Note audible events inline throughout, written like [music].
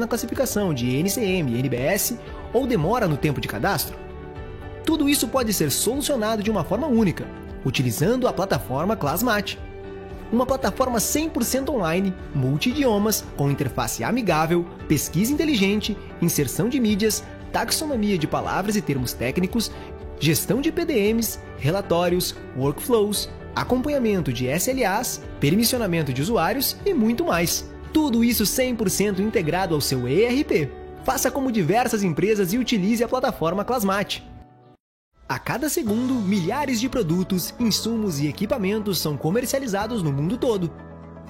na classificação de NCM NBS ou demora no tempo de cadastro? Tudo isso pode ser solucionado de uma forma única, utilizando a plataforma ClassMate. Uma plataforma 100% online, multi-idiomas, com interface amigável, pesquisa inteligente, inserção de mídias, taxonomia de palavras e termos técnicos, gestão de PDMs, relatórios, workflows, acompanhamento de SLAs, permissionamento de usuários e muito mais. Tudo isso 100% integrado ao seu ERP. Faça como diversas empresas e utilize a plataforma Classmate. A cada segundo, milhares de produtos, insumos e equipamentos são comercializados no mundo todo.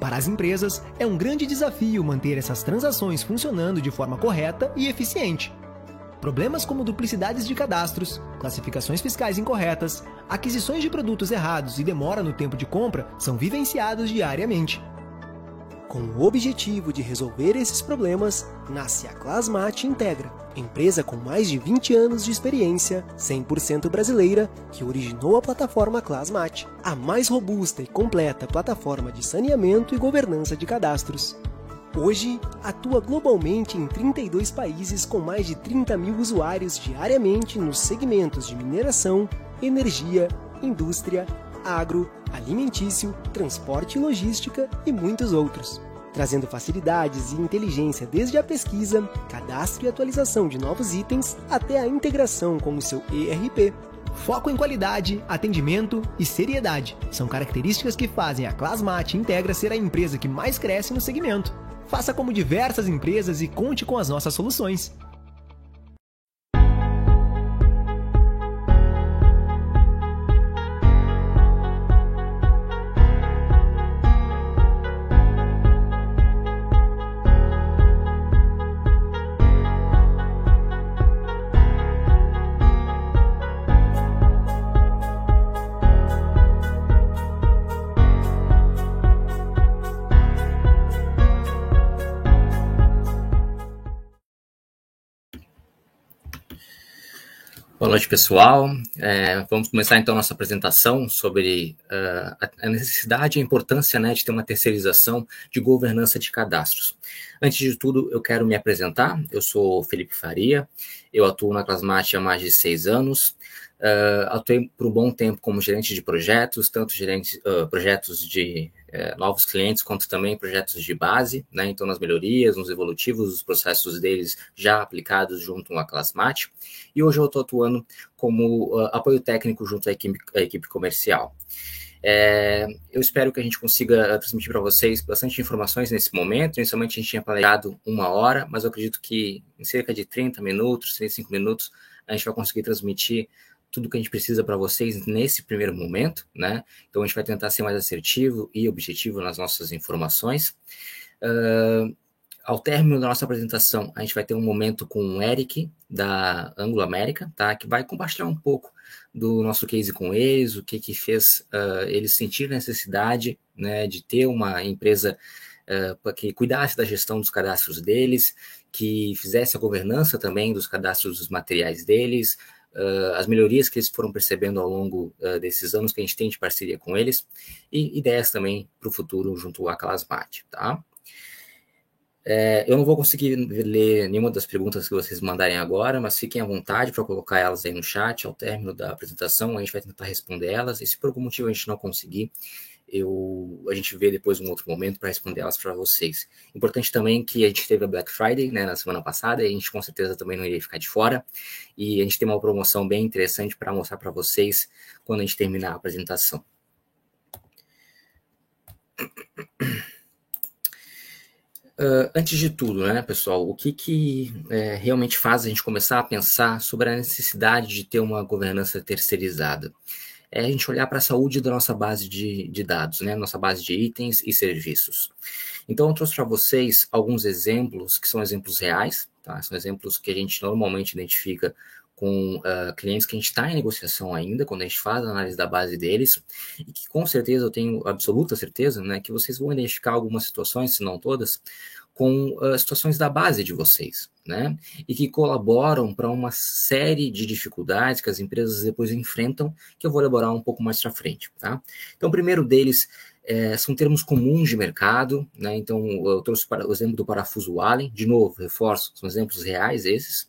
Para as empresas, é um grande desafio manter essas transações funcionando de forma correta e eficiente. Problemas como duplicidades de cadastros, classificações fiscais incorretas, aquisições de produtos errados e demora no tempo de compra são vivenciados diariamente. Com o objetivo de resolver esses problemas, nasce a Classmate Integra, empresa com mais de 20 anos de experiência, 100% brasileira, que originou a plataforma Classmate, a mais robusta e completa plataforma de saneamento e governança de cadastros. Hoje, atua globalmente em 32 países com mais de 30 mil usuários diariamente nos segmentos de mineração, energia, indústria, agro, alimentício, transporte e logística e muitos outros. Trazendo facilidades e inteligência desde a pesquisa, cadastro e atualização de novos itens até a integração com o seu ERP. Foco em qualidade, atendimento e seriedade são características que fazem a Classmate Integra ser a empresa que mais cresce no segmento. Faça como diversas empresas e conte com as nossas soluções. Noite, pessoal. É, vamos começar então nossa apresentação sobre uh, a necessidade e a importância né, de ter uma terceirização de governança de cadastros. Antes de tudo, eu quero me apresentar. Eu sou Felipe Faria, eu atuo na Clasmate há mais de seis anos. Uh, atuei por um bom tempo como gerente de projetos, tanto gerente, uh, projetos de uh, novos clientes, quanto também projetos de base, né? então nas melhorias, nos evolutivos, os processos deles já aplicados junto à Classmate, e hoje eu estou atuando como apoio técnico junto à equipe, à equipe comercial. É, eu espero que a gente consiga transmitir para vocês bastante informações nesse momento. Inicialmente a gente tinha planejado uma hora, mas eu acredito que em cerca de 30 minutos, 35 minutos, a gente vai conseguir transmitir tudo que a gente precisa para vocês nesse primeiro momento, né? Então a gente vai tentar ser mais assertivo e objetivo nas nossas informações. Uh, ao término da nossa apresentação, a gente vai ter um momento com o Eric, da Anglo América, tá? Que vai compartilhar um pouco do nosso case com eles, o que que fez uh, eles sentir necessidade, né, de ter uma empresa uh, que cuidasse da gestão dos cadastros deles, que fizesse a governança também dos cadastros dos materiais deles, uh, as melhorias que eles foram percebendo ao longo uh, desses anos que a gente tem de parceria com eles e ideias também para o futuro junto à Classmate, tá? É, eu não vou conseguir ler nenhuma das perguntas que vocês mandarem agora, mas fiquem à vontade para colocar elas aí no chat ao término da apresentação. A gente vai tentar responder elas. E se por algum motivo a gente não conseguir, eu, a gente vê depois um outro momento para responder elas para vocês. Importante também que a gente teve a Black Friday né, na semana passada e a gente com certeza também não iria ficar de fora. E a gente tem uma promoção bem interessante para mostrar para vocês quando a gente terminar a apresentação. Uh, antes de tudo, né, pessoal, o que, que é, realmente faz a gente começar a pensar sobre a necessidade de ter uma governança terceirizada? É a gente olhar para a saúde da nossa base de, de dados, né? Nossa base de itens e serviços. Então, eu trouxe para vocês alguns exemplos que são exemplos reais, tá? São exemplos que a gente normalmente identifica com uh, clientes que a gente está em negociação ainda, quando a gente faz a análise da base deles, e que com certeza eu tenho absoluta certeza, né, que vocês vão identificar algumas situações, se não todas, com uh, situações da base de vocês, né? E que colaboram para uma série de dificuldades que as empresas depois enfrentam, que eu vou elaborar um pouco mais para frente, tá? Então, o primeiro deles é, são termos comuns de mercado, né? Então, eu trouxe o exemplo do parafuso Allen, de novo, reforço, são exemplos reais esses,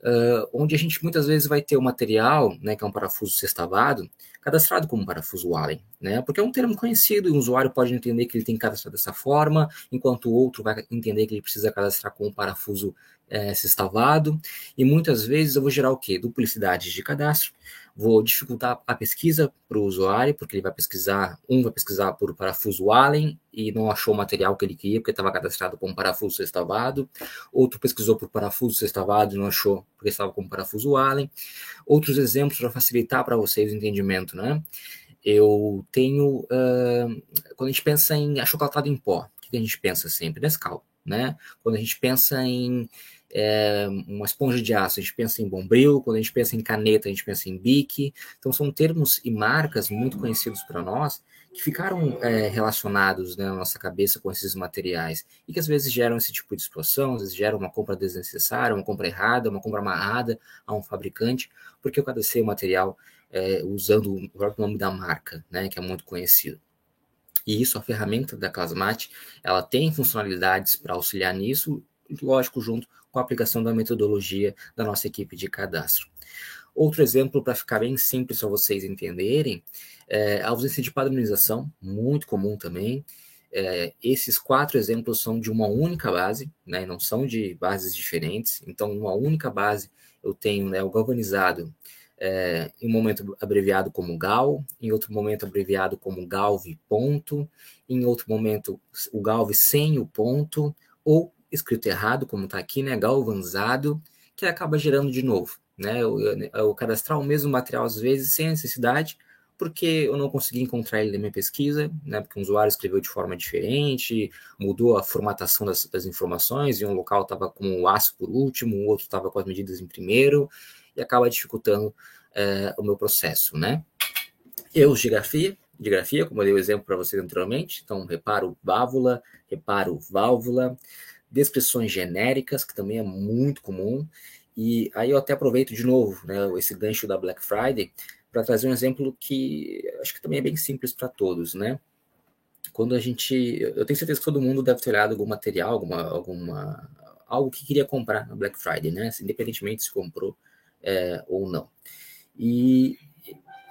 uh, onde a gente muitas vezes vai ter o material, né, que é um parafuso sextavado, cadastrado como parafuso Allen, né? Porque é um termo conhecido e o usuário pode entender que ele tem que cadastrar dessa forma, enquanto o outro vai entender que ele precisa cadastrar com um parafuso é, sextavado. E muitas vezes eu vou gerar o quê? Duplicidades de cadastro vou dificultar a pesquisa para o usuário, porque ele vai pesquisar, um vai pesquisar por parafuso Allen e não achou o material que ele queria, porque estava cadastrado com parafuso sextavado, outro pesquisou por parafuso sextavado e não achou, porque estava com parafuso Allen. Outros exemplos para facilitar para vocês o entendimento, né? Eu tenho, uh, quando a gente pensa em achocolatado em pó, o que a gente pensa sempre? Nescau, né? Quando a gente pensa em é, uma esponja de aço, a gente pensa em bombril, quando a gente pensa em caneta, a gente pensa em bique. Então, são termos e marcas muito conhecidos para nós que ficaram é, relacionados né, na nossa cabeça com esses materiais e que às vezes geram esse tipo de situação, às vezes geram uma compra desnecessária, uma compra errada, uma compra amarrada a um fabricante, porque eu cadacei o material é, usando o próprio nome da marca, né, que é muito conhecido. E isso, a ferramenta da Clasmate, ela tem funcionalidades para auxiliar nisso, lógico, junto com a aplicação da metodologia da nossa equipe de cadastro. Outro exemplo, para ficar bem simples para vocês entenderem, é a ausência de padronização, muito comum também. É, esses quatro exemplos são de uma única base, né, não são de bases diferentes. Então, numa única base, eu tenho né, o galvanizado é, em um momento abreviado como GAL, em outro momento abreviado como GALV ponto, em outro momento o GALV sem o ponto, ou escrito errado, como está aqui, né, galvanizado, que acaba gerando de novo. Né, eu, eu, eu cadastrar o mesmo material às vezes sem necessidade, porque eu não consegui encontrar ele na minha pesquisa, né, porque um usuário escreveu de forma diferente, mudou a formatação das, das informações, e um local estava com o aço por último, o outro estava com as medidas em primeiro, e acaba dificultando é, o meu processo. Né? Erros de grafia, de grafia, como eu dei o exemplo para vocês anteriormente, então reparo válvula, reparo válvula, descrições genéricas, que também é muito comum. E aí eu até aproveito de novo né, esse gancho da Black Friday para trazer um exemplo que acho que também é bem simples para todos, né? Quando a gente, eu tenho certeza que todo mundo deve ter olhado algum material, alguma, alguma algo que queria comprar na Black Friday, né? Independentemente se comprou é, ou não. E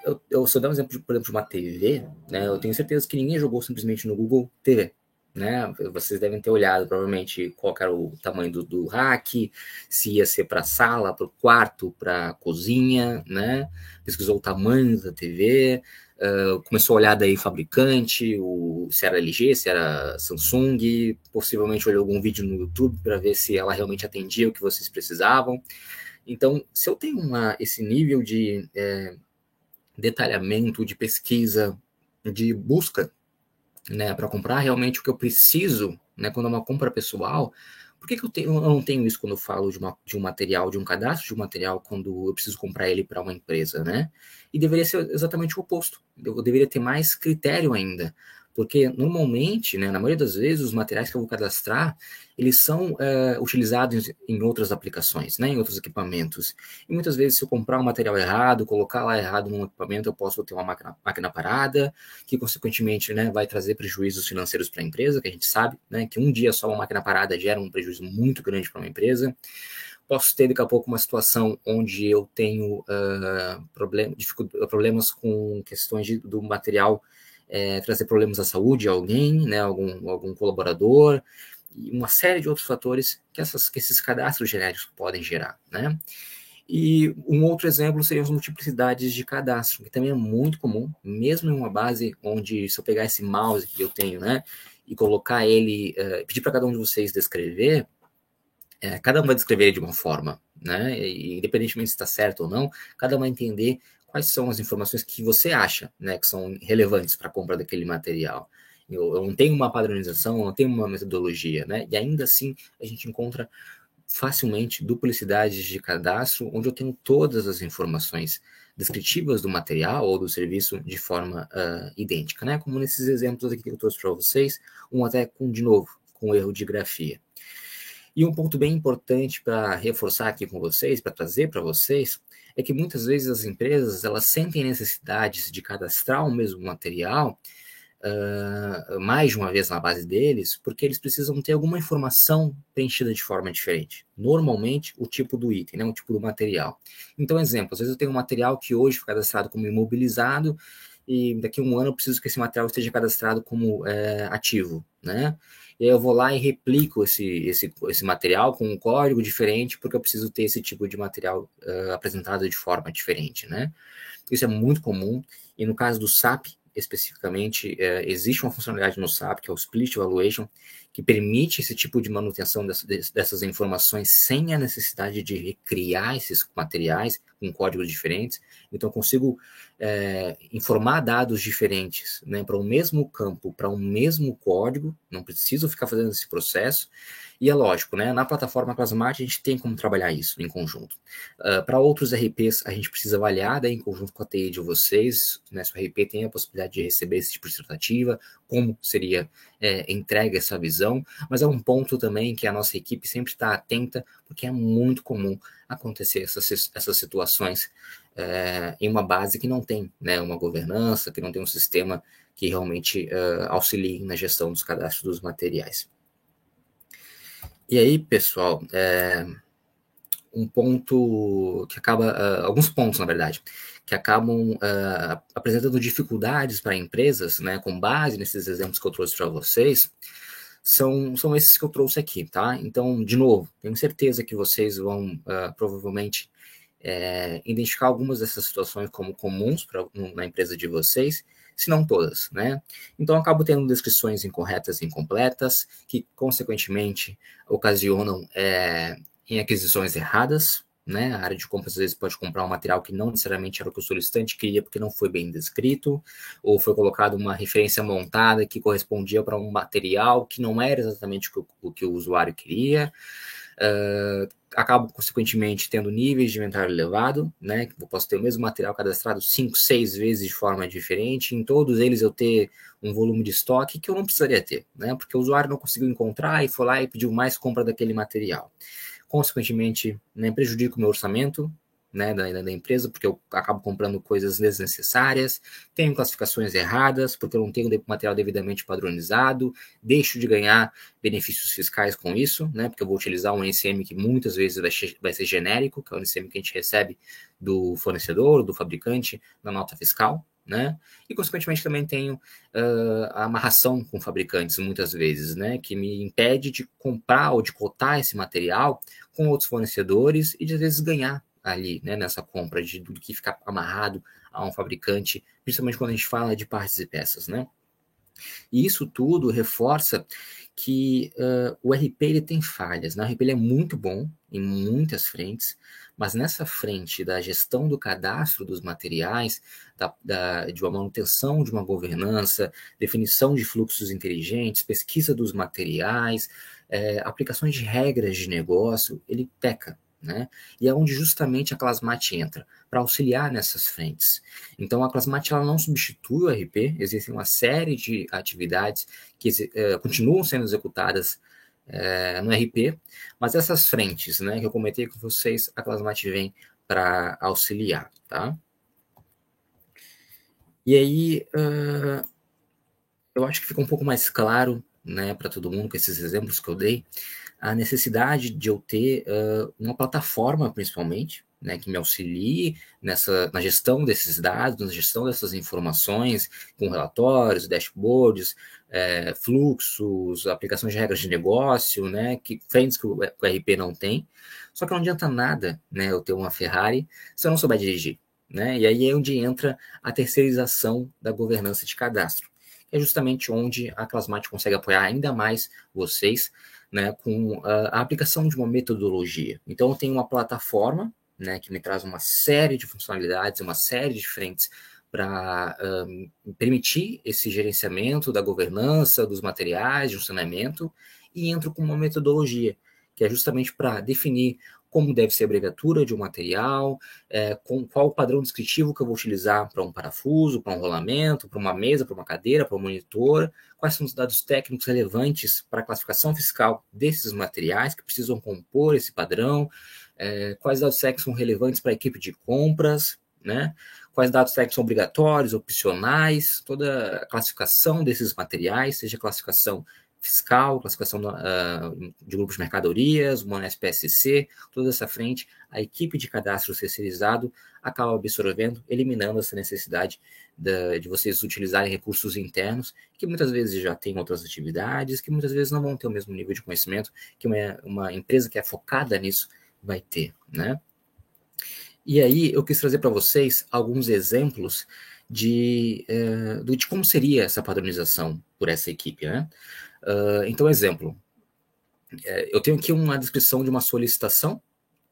eu, eu, se eu dar um exemplo, por exemplo, de uma TV, né? Eu tenho certeza que ninguém jogou simplesmente no Google TV né? Vocês devem ter olhado provavelmente qual era o tamanho do, do rack, se ia ser para sala, para o quarto, para cozinha, né? Pesquisou o tamanho da TV, uh, começou a olhar daí fabricante, o, se era LG, se era Samsung, possivelmente olhou algum vídeo no YouTube para ver se ela realmente atendia o que vocês precisavam. Então, se eu tenho uma, esse nível de é, detalhamento, de pesquisa, de busca né, para comprar realmente o que eu preciso, né, quando é uma compra pessoal, por que, que eu, tenho, eu não tenho isso quando eu falo de, uma, de um material, de um cadastro de um material, quando eu preciso comprar ele para uma empresa, né? E deveria ser exatamente o oposto. Eu deveria ter mais critério ainda. Porque normalmente, né, na maioria das vezes, os materiais que eu vou cadastrar, eles são é, utilizados em outras aplicações, né, em outros equipamentos. E muitas vezes, se eu comprar um material errado, colocar lá errado num equipamento, eu posso ter uma máquina, máquina parada, que consequentemente né, vai trazer prejuízos financeiros para a empresa, que a gente sabe né, que um dia só uma máquina parada gera um prejuízo muito grande para uma empresa posso ter daqui a pouco uma situação onde eu tenho uh, problem, problemas com questões de, do material é, trazer problemas à saúde a alguém, né, algum, algum colaborador, e uma série de outros fatores que, essas, que esses cadastros genéricos podem gerar, né? E um outro exemplo seria as multiplicidades de cadastro, que também é muito comum, mesmo em uma base onde, se eu pegar esse mouse que eu tenho, né, e colocar ele, uh, pedir para cada um de vocês descrever, é, cada um vai descrever de uma forma, né, e, independentemente se está certo ou não, cada um vai entender quais são as informações que você acha né, que são relevantes para a compra daquele material. Eu, eu, não tenho uma padronização, eu não tenho uma metodologia, né? E ainda assim a gente encontra facilmente duplicidades de cadastro, onde eu tenho todas as informações descritivas do material ou do serviço de forma uh, idêntica, né? Como nesses exemplos aqui que eu trouxe para vocês, um até com, de novo, com erro de grafia. E um ponto bem importante para reforçar aqui com vocês, para trazer para vocês, é que muitas vezes as empresas elas sentem necessidades de cadastrar o mesmo material uh, mais de uma vez na base deles, porque eles precisam ter alguma informação preenchida de forma diferente. Normalmente, o tipo do item, né, o tipo do material. Então, exemplo, às vezes eu tenho um material que hoje foi cadastrado como imobilizado e daqui a um ano eu preciso que esse material esteja cadastrado como é, ativo, né? E aí eu vou lá e replico esse, esse, esse material com um código diferente, porque eu preciso ter esse tipo de material uh, apresentado de forma diferente, né? Isso é muito comum, e no caso do SAP, especificamente, é, existe uma funcionalidade no SAP, que é o Split Evaluation, que permite esse tipo de manutenção dessa, dessas informações sem a necessidade de recriar esses materiais com códigos diferentes. Então, consigo é, informar dados diferentes né, para o um mesmo campo, para um mesmo código, não preciso ficar fazendo esse processo, e é lógico, né? Na plataforma Classmart a gente tem como trabalhar isso em conjunto. Uh, Para outros RPs, a gente precisa avaliar daí, em conjunto com a TI de vocês, né? Se o RP tem a possibilidade de receber esse tipo de tratativa, como seria é, entregue essa visão, mas é um ponto também que a nossa equipe sempre está atenta, porque é muito comum acontecer essas, essas situações é, em uma base que não tem né, uma governança, que não tem um sistema que realmente uh, auxilie na gestão dos cadastros dos materiais. E aí, pessoal, é, um ponto que acaba, uh, alguns pontos, na verdade, que acabam uh, apresentando dificuldades para empresas, né, com base nesses exemplos que eu trouxe para vocês, são, são esses que eu trouxe aqui, tá? Então, de novo, tenho certeza que vocês vão uh, provavelmente identificar algumas dessas situações como comuns pra, na empresa de vocês se não todas, né? Então acabo tendo descrições incorretas e incompletas, que consequentemente ocasionam é, em aquisições erradas, né? A área de compras às vezes pode comprar um material que não necessariamente era o que o solicitante queria porque não foi bem descrito, ou foi colocado uma referência montada que correspondia para um material que não era exatamente o que o, o, que o usuário queria. Uh, acabo, consequentemente, tendo níveis de inventário elevado, né? Eu posso ter o mesmo material cadastrado 5, 6 vezes de forma diferente, em todos eles eu ter um volume de estoque que eu não precisaria ter, né? Porque o usuário não conseguiu encontrar e foi lá e pediu mais compra daquele material. Consequentemente, né, prejudica o meu orçamento, né, da, da, empresa, porque eu acabo comprando coisas desnecessárias, tenho classificações erradas, porque eu não tenho material devidamente padronizado, deixo de ganhar benefícios fiscais com isso, né, porque eu vou utilizar um NCM que muitas vezes vai, vai ser genérico, que é o NCM que a gente recebe do fornecedor, do fabricante, na nota fiscal, né? E, consequentemente, também tenho uh, a amarração com fabricantes, muitas vezes, né? Que me impede de comprar ou de cotar esse material com outros fornecedores e, de, às vezes, ganhar ali, né, nessa compra de tudo que ficar amarrado a um fabricante, principalmente quando a gente fala de partes e peças, né? E isso tudo reforça que uh, o RP ele tem falhas. Né? O RP ele é muito bom em muitas frentes, mas nessa frente da gestão do cadastro dos materiais, da, da, de uma manutenção de uma governança, definição de fluxos inteligentes, pesquisa dos materiais, é, aplicações de regras de negócio, ele peca. Né? E é onde justamente a Clasmat entra, para auxiliar nessas frentes. Então, a Clasmat ela não substitui o RP, existem uma série de atividades que uh, continuam sendo executadas uh, no RP, mas essas frentes né, que eu comentei com vocês, a Clasmat vem para auxiliar. Tá? E aí, uh, eu acho que fica um pouco mais claro né, para todo mundo com esses exemplos que eu dei, a necessidade de eu ter uh, uma plataforma, principalmente, né, que me auxilie nessa, na gestão desses dados, na gestão dessas informações, com relatórios, dashboards, é, fluxos, aplicações de regras de negócio, né, que frentes que o, RP não tem. Só que não adianta nada, né, eu ter uma Ferrari se eu não souber dirigir, né? E aí é onde entra a terceirização da governança de cadastro, é justamente onde a Clasmate consegue apoiar ainda mais vocês né, com a, aplicação de uma metodologia. Então, eu tenho uma plataforma né, que me traz uma série de funcionalidades, uma série de frentes para um, permitir esse gerenciamento da governança, dos materiais, de funcionamento, e entro com uma metodologia, que é justamente para definir como deve ser a abreviatura de um material, é, com qual o padrão descritivo que eu vou utilizar para um parafuso, para um rolamento, para uma mesa, para uma cadeira, para um monitor, quais são os dados técnicos relevantes para a classificação fiscal desses materiais que precisam compor esse padrão, é, quais dados técnicos são relevantes para a equipe de compras, né? Quais dados técnicos são obrigatórios, opcionais, toda a classificação desses materiais, seja classificação fiscal, classificação uh, de grupos de mercadorias, uma SPSC, toda essa frente, a equipe de cadastro terceirizado acaba absorvendo, eliminando essa necessidade de, de vocês utilizarem recursos internos, que muitas vezes já têm outras atividades, que muitas vezes não vão ter o mesmo nível de conhecimento que uma, uma empresa que é focada nisso vai ter, né? E aí eu quis trazer para vocês alguns exemplos de, uh, de como seria essa padronização por essa equipe, né? Uh, então, exemplo, é, eu tenho aqui uma descrição de uma solicitação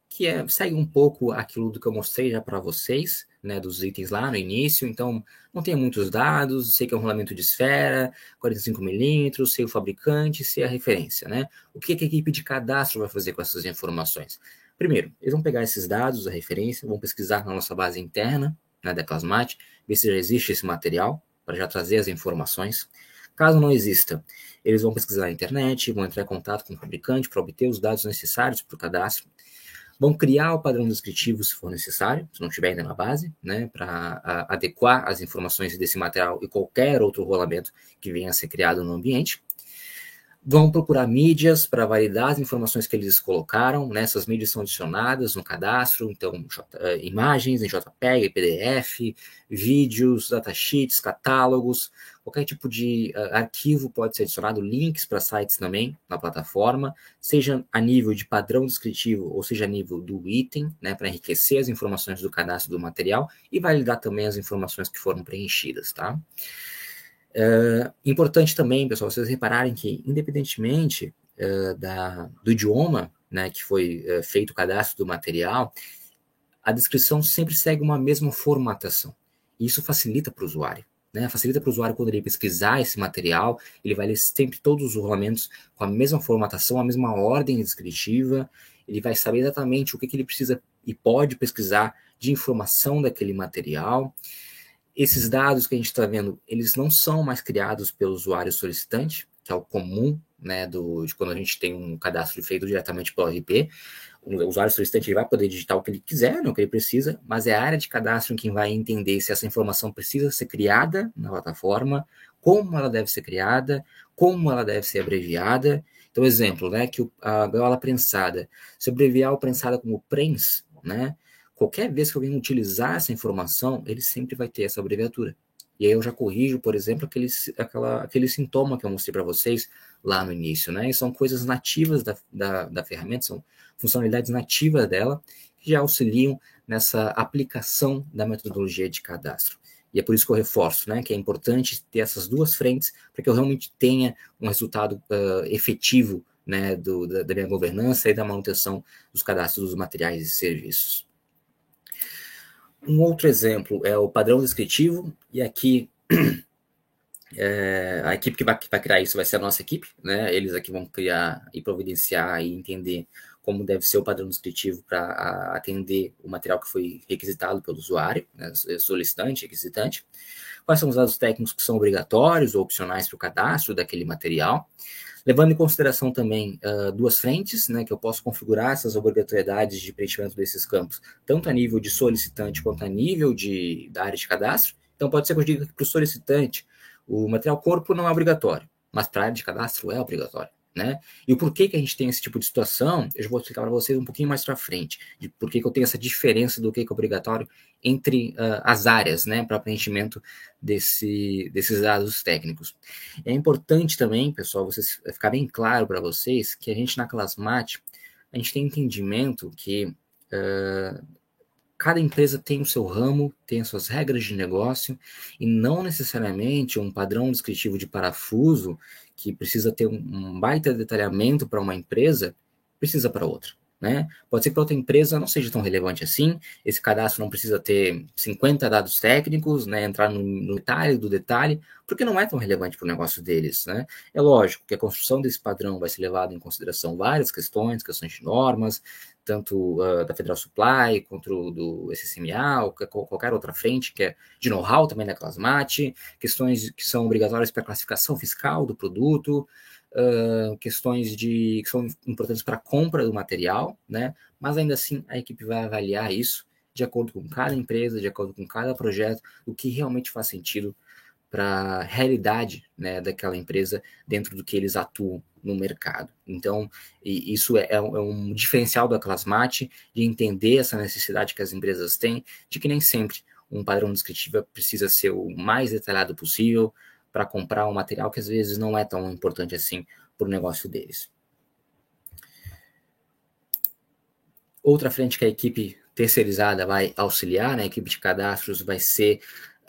que é, segue um pouco aquilo do que eu mostrei já para vocês, né, dos itens lá no início, então não tem muitos dados, sei que é um rolamento de esfera, 45 milímetros, sei o fabricante, sei a referência, né? O que, que a equipe de cadastro vai fazer com essas informações? Primeiro, eles vão pegar esses dados, a referência, vão pesquisar na nossa base interna, né, da Clasmate, ver se já existe esse material, para já trazer as informações. Caso não exista, eles vão pesquisar na internet, vão entrar em contato com o fabricante para obter os dados necessários para o cadastro, vão criar o padrão descritivo se for necessário, se não tiver ainda na base, né, para adequar as informações desse material e qualquer outro rolamento que venha a ser criado no ambiente vão procurar mídias para validar as informações que eles colocaram. Né? Essas mídias são adicionadas no cadastro, então J, uh, imagens em JPEG, PDF, vídeos, datasheets, catálogos, qualquer tipo de uh, arquivo pode ser adicionado, links para sites também na plataforma, seja a nível de padrão descritivo ou seja a nível do item, né, para enriquecer as informações do cadastro do material e validar também as informações que foram preenchidas, tá? Uh, importante também, pessoal, vocês repararem que, independentemente uh, da, do idioma né, que foi uh, feito o cadastro do material, a descrição sempre segue uma mesma formatação. Isso facilita para o usuário. Né? Facilita para o usuário quando ele pesquisar esse material, ele vai ler sempre todos os rolamentos com a mesma formatação, a mesma ordem descritiva, ele vai saber exatamente o que, que ele precisa e pode pesquisar de informação daquele material esses dados que a gente está vendo, eles não são mais criados pelo usuário solicitante, que é o comum, né, do, de quando a gente tem um cadastro feito diretamente pelo RP. O usuário solicitante ele vai poder digitar o que ele quiser, né, o que ele precisa, mas é a área de cadastro quem vai entender se essa informação precisa ser criada na plataforma, como ela deve ser criada, como ela deve ser abreviada. Então, exemplo, né, que a gaiola prensada, se abreviar o prensada como prens, né, qualquer vez que alguém utilizar essa informação, ele sempre vai ter essa abreviatura. E aí eu já corrijo, por exemplo, aquele, aquela, aquele sintoma que eu mostrei para vocês lá no início, né? E são coisas nativas da, da, da ferramenta, são funcionalidades nativas dela, que já auxiliam nessa aplicação da metodologia de cadastro. E é por isso que eu reforço, né, que é importante ter essas duas frentes para que eu realmente tenha um resultado uh, efetivo né, do, da, da minha governança e da manutenção dos cadastros dos materiais e serviços. Um outro exemplo é o padrão descritivo, e aqui é, a equipe que vai, que vai, criar isso vai ser a nossa equipe, né? Eles aqui vão criar e providenciar e entender como deve ser o padrão descritivo para atender o material que foi requisitado pelo usuário, né? solicitante, requisitante. Quais são os dados técnicos que são obrigatórios ou opcionais para o cadastro daquele material levando em consideração também uh, duas frentes, né, que eu posso configurar essas obrigatoriedades de preenchimento desses campos, tanto a nível de solicitante quanto a nível de, da área de cadastro. Então, pode ser que eu diga que para o solicitante o material corpo não é obrigatório, mas para área de cadastro é obrigatório né? E o porquê que a gente tem esse tipo de situação, eu já vou explicar para vocês um pouquinho mais para frente, de por que eu tenho essa diferença do que é obrigatório entre uh, as áreas, né, para preenchimento desse, desses dados técnicos. É importante também, pessoal, vocês ficar bem claro para vocês que a gente na Classmate, a gente tem entendimento que uh, cada empresa tem o seu ramo, tem as suas regras de negócio, e não necessariamente um padrão descritivo de parafuso que precisa ter um, baita detalhamento para uma empresa, precisa para outra. Né? Pode ser que para outra empresa não seja tão relevante assim, esse cadastro não precisa ter 50 dados técnicos, né? entrar no, no detalhe do detalhe, porque não é tão relevante para o negócio deles. Né? É lógico que a construção desse padrão vai ser levada em consideração várias questões, questões de normas, tanto uh, da Federal Supply quanto do SSMA, ou qualquer outra frente, que é de know-how também da Clasmate, questões que são obrigatórias para classificação fiscal do produto, uh, questões de, que são importantes para a compra do material, né? mas ainda assim a equipe vai avaliar isso de acordo com cada empresa, de acordo com cada projeto, o que realmente faz sentido para a realidade né, daquela empresa dentro do que eles atuam no mercado. Então, isso é, é, um é diferencial da Classmate de entender essa necessidade que as empresas têm, de que nem sempre um padrão descritivo precisa ser o mais detalhado possível para comprar um material que às vezes não é tão importante assim para o negócio deles. Outra frente que a equipe terceirizada vai auxiliar, né, a equipe de cadastros vai ser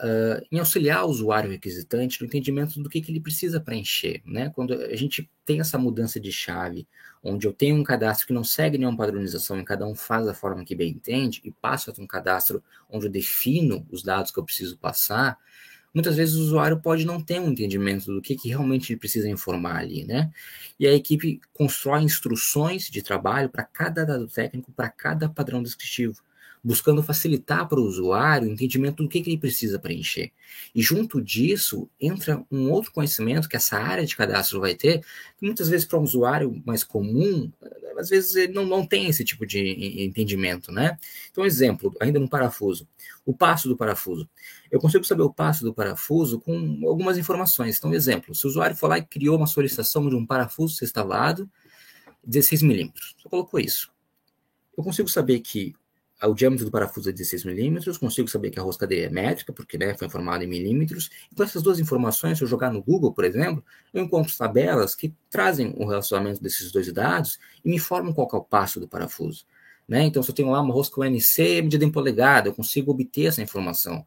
uh, em auxiliar o usuário requisitante no entendimento do que, que ele precisa preencher. Né? Quando a gente tem essa mudança de chave, onde eu tenho um cadastro que não segue nenhuma padronização e cada um faz da forma que bem entende, e passo a um cadastro onde eu defino os dados que eu preciso passar, muitas vezes o usuário pode não ter um entendimento do que, que realmente ele precisa informar ali, né? E a equipe constrói instruções de trabalho para cada dado técnico, para cada padrão descritivo buscando facilitar para o usuário o entendimento do que, que ele precisa preencher. E junto disso, entra um outro conhecimento que essa área de cadastro vai ter, que muitas vezes para um usuário mais comum, às vezes ele não, não tem esse tipo de entendimento, né? Então, exemplo, ainda no parafuso, o passo do parafuso. Eu consigo saber o passo do parafuso com algumas informações. Então, exemplo, se o usuário for lá e criou uma solicitação de um parafuso sextavado, 16 milímetros, só colocou isso. Eu consigo saber que o diâmetro do parafuso é 16 milímetros, consigo saber que a rosca dele é métrica, porque né, foi informada em milímetros. Então, essas duas informações, se eu jogar no Google, por exemplo, eu encontro tabelas que trazem o relacionamento desses dois dados e me informam qual é o passo do parafuso. Né? Então, se eu tenho lá uma rosca UNC medida em polegada, eu consigo obter essa informação.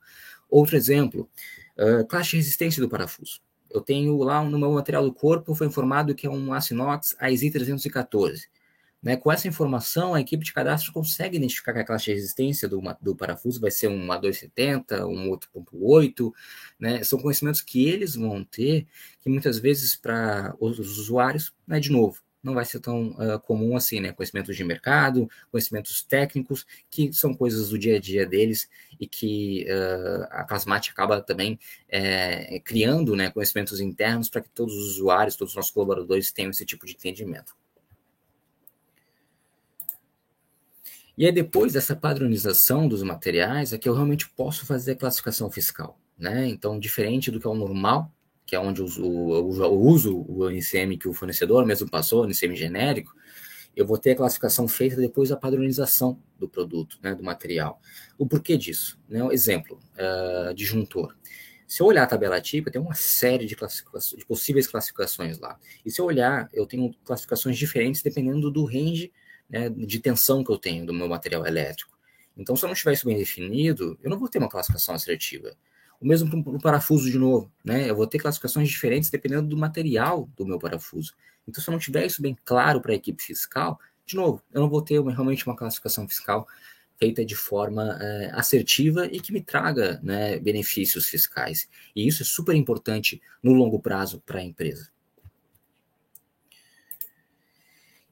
Outro exemplo, uh, classe de resistência do parafuso. Eu tenho lá no meu material do corpo, foi informado que é um aço inox AISI 314. Né? Com essa informação, a equipe de cadastro consegue identificar que a classe de resistência do, do parafuso vai ser um A270, um 8.8, né? São conhecimentos que eles vão ter, que muitas vezes para os usuários, né, de novo, não vai ser tão uh, comum assim, né? Conhecimentos de mercado, conhecimentos técnicos, que são coisas do dia a dia deles e que uh, a Clasmate acaba também é, criando né, conhecimentos internos para que todos os usuários, todos os nossos colaboradores tenham esse tipo de entendimento. E é depois dessa padronização dos materiais é que eu realmente posso fazer a classificação fiscal. Né? Então, diferente do que é o normal, que é onde eu uso, eu uso o NCM que o fornecedor mesmo passou, o NCM genérico, eu vou ter a classificação feita depois da padronização do produto, né, do material. O porquê disso? Né? Exemplo, uh, disjuntor. Se eu olhar a tabela típica, tem uma série de, de possíveis classificações lá. E se eu olhar, eu tenho classificações diferentes dependendo do range né, de tensão que eu tenho do meu material elétrico. Então, se eu não tiver isso bem definido, eu não vou ter uma classificação assertiva. O mesmo para o parafuso, de novo, né? Eu vou ter classificações diferentes dependendo do material do meu parafuso. Então, se eu não tiver isso bem claro para a equipe fiscal, de novo, eu não vou ter uma, realmente uma classificação fiscal feita de forma é, assertiva e que me traga né, benefícios fiscais. E isso é super importante no longo prazo para a empresa.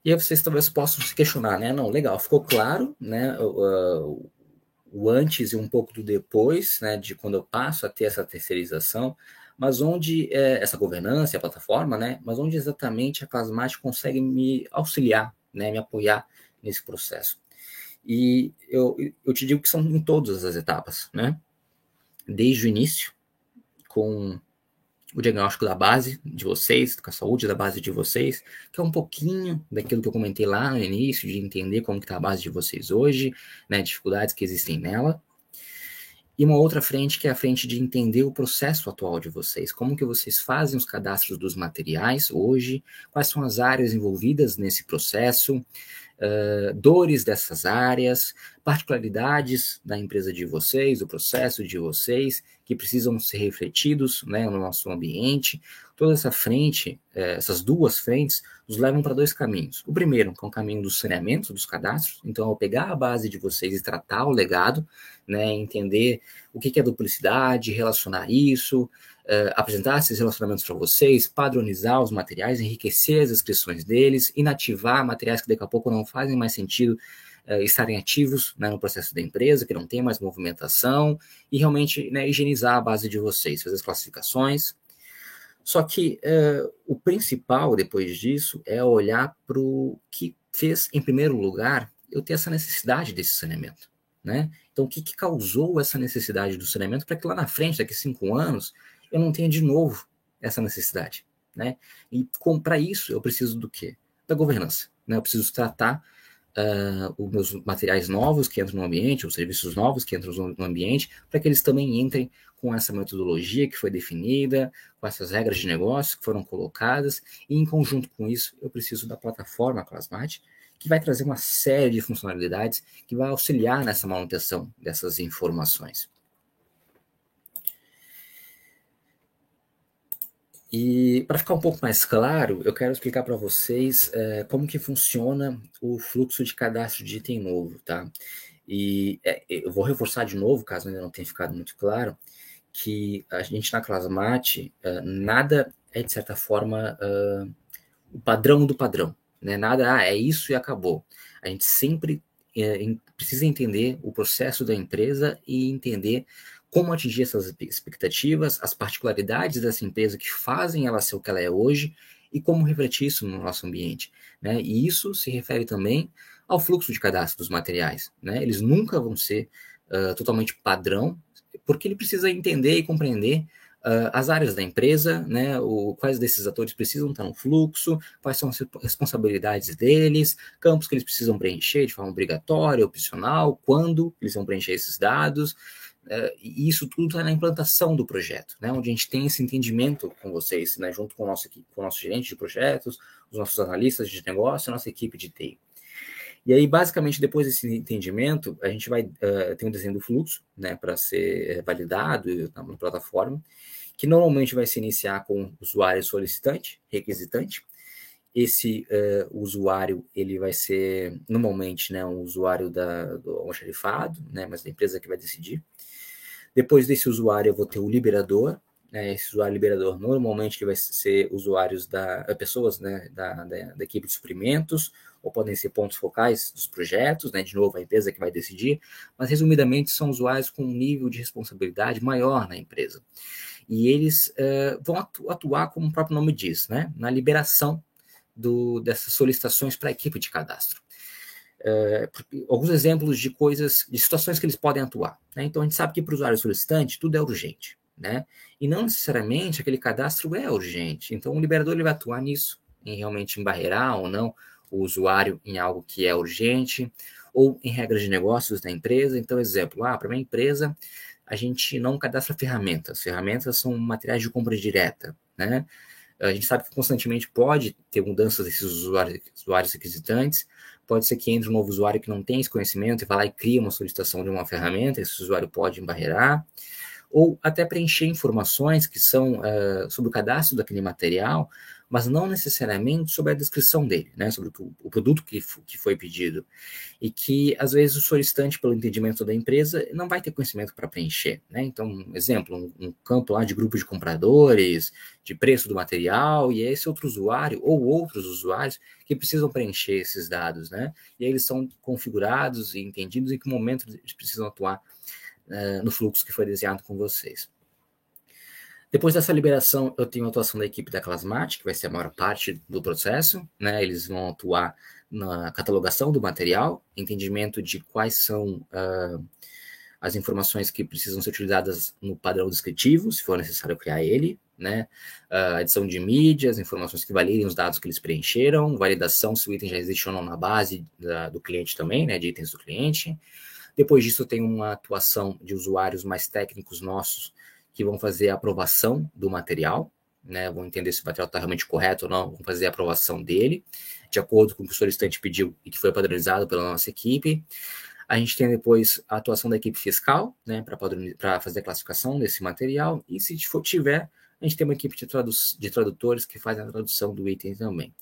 E aí vocês talvez possam se questionar, né? Não, legal, ficou claro, né? O, o antes e um pouco do depois, né? De quando eu passo a ter essa terceirização, mas onde é, essa governança, a plataforma, né? Mas onde exatamente a Clasmate consegue me auxiliar, né? Me apoiar nesse processo. E eu, eu te digo que são em todas as etapas, né? Desde o início, com o diagnóstico da base de vocês, com a saúde da base de vocês, que é um pouquinho daquilo que eu comentei lá no início, de entender como está a base de vocês hoje, né, dificuldades que existem nela. E uma outra frente que é a frente de entender o processo atual de vocês, como que vocês fazem os cadastros dos materiais hoje, quais são as áreas envolvidas nesse processo, uh, dores dessas áreas, particularidades da empresa de vocês, do processo de vocês, que precisam ser refletidos né, no nosso ambiente. Toda essa frente, eh, essas duas frentes, nos levam para dois caminhos. O primeiro, que é o caminho do saneamento dos cadastros. Então, ao pegar a base de vocês e tratar o legado, né, entender o que é duplicidade, relacionar isso, uh, apresentar esses relacionamentos para vocês, padronizar os materiais, enriquecer as descrições deles, inativar materiais que daqui a pouco não fazem mais sentido uh, estarem ativos né, no processo da empresa, que não tem mais movimentação, e realmente né, higienizar a base de vocês, fazer as classificações. Só que uh, o principal depois disso é olhar para o que fez, em primeiro lugar, eu ter essa necessidade desse saneamento. né? Então, o que, que causou essa necessidade do saneamento para que lá na frente, daqui cinco anos, eu não tenha de novo essa necessidade, né? E para isso eu preciso do quê? Da governança, né? Eu preciso tratar uh, os meus materiais novos que entram no ambiente, os serviços novos que entram no ambiente, para que eles também entrem com essa metodologia que foi definida, com essas regras de negócio que foram colocadas, e em conjunto com isso, eu preciso da plataforma Classmate, que vai trazer uma série de funcionalidades que vai auxiliar nessa manutenção dessas informações. E para ficar um pouco mais claro, eu quero explicar para vocês é, como que funciona o fluxo de cadastro de item novo, tá? E é, eu vou reforçar de novo, caso ainda não tenha ficado muito claro, que a gente na Clasmate, é, nada é de certa forma é, o padrão do padrão, né? Nada, ah, é isso e acabou. A gente sempre é, precisa entender o processo da empresa e entender como atingir essas expectativas, as particularidades dessa empresa que fazem ela ser o que ela é hoje e como refletir isso no nosso ambiente. Né? E isso se refere também ao fluxo de cadastro dos materiais. Né? Eles nunca vão ser uh, totalmente padrão, porque ele precisa entender e compreender uh, as áreas da empresa, né? o, quais desses atores precisam estar no fluxo, quais são as responsabilidades deles, campos que eles precisam preencher de forma obrigatória, opcional, quando eles vão preencher esses dados. Uh, e isso tudo está na implantação do projeto, né, onde a gente tem esse entendimento com vocês, né, junto com o nosso, com o nosso gerente de projetos, os nossos analistas de negócio, a nossa equipe de TI. E aí, basicamente, depois desse entendimento, a gente vai uh, ter um desenho do fluxo, né, para ser validado na, na plataforma, que normalmente vai se iniciar com usuário solicitante, requisitante. Esse uh, usuário, ele vai ser, normalmente, né, um usuário da, do almoxarifado, né, mas da empresa que vai decidir. Depois desse usuário, eu vou ter o liberador. Né? Esse usuário liberador normalmente que vai ser usuários da eh, pessoas né, da, da, da, equipe de suprimentos, ou podem ser pontos focais dos projetos, né? De novo, a empresa que vai decidir, mas resumidamente são usuários com um nível de responsabilidade maior na empresa. E eles uh, vão atuar, como o próprio nome diz, né? Na liberação do, dessas solicitações para a equipe de cadastro é, alguns exemplos de coisas, de situações que eles podem atuar. Né? Então, a gente sabe que para o usuário solicitante, tudo é urgente. Né? E não necessariamente aquele cadastro é urgente. Então, o liberador ele vai atuar nisso, em realmente embarrear ou não o usuário em algo que é urgente, ou em regras de negócios da empresa. Então, exemplo, ah, para minha empresa, a gente não cadastra ferramentas. Ferramentas são materiais de compra direta, né? A gente sabe que constantemente pode ter mudanças desses usuários, usuários requisitantes, pode ser que entre um novo usuário que não tem esse conhecimento e vá lá e cria uma solicitação de uma ferramenta, esse usuário pode embarrear, ou até preencher informações que são uh, sobre o cadastro daquele material, mas não necessariamente sobre a descrição dele, né, sobre o, produto que, que foi pedido. E que, às vezes, o solicitante, pelo entendimento da empresa, não vai ter conhecimento para preencher. Né? Então, exemplo, um, um, campo lá de grupo de compradores, de preço do material, e é esse outro usuário, ou outros usuários, que precisam preencher esses dados. Né? E aí eles são configurados e entendidos em que momento eles precisam atuar uh, no fluxo que foi desenhado com vocês. Depois dessa liberação, eu tenho a atuação da equipe da Clasmate, que vai ser a maior parte do processo, né? Eles vão atuar na catalogação do material, entendimento de quais são uh, as informações que precisam ser utilizadas no padrão descritivo, se for necessário criar ele, né? Uh, edição de mídias, informações que validem os dados que eles preencheram, validação se o item já existe ou não na base da, do cliente também, né? De itens do cliente. Depois disso, tenho uma atuação de usuários mais técnicos nossos que vão fazer a aprovação do material, né, vão entender se o material está realmente correto ou não, vão fazer a aprovação dele, de acordo com o que o solicitante pediu e que foi padronizado pela nossa equipe. A gente tem depois a atuação da equipe fiscal, né, para fazer a classificação desse material, e se for, tiver, a gente tem uma equipe de, tradu de tradutores que faz a tradução do item também.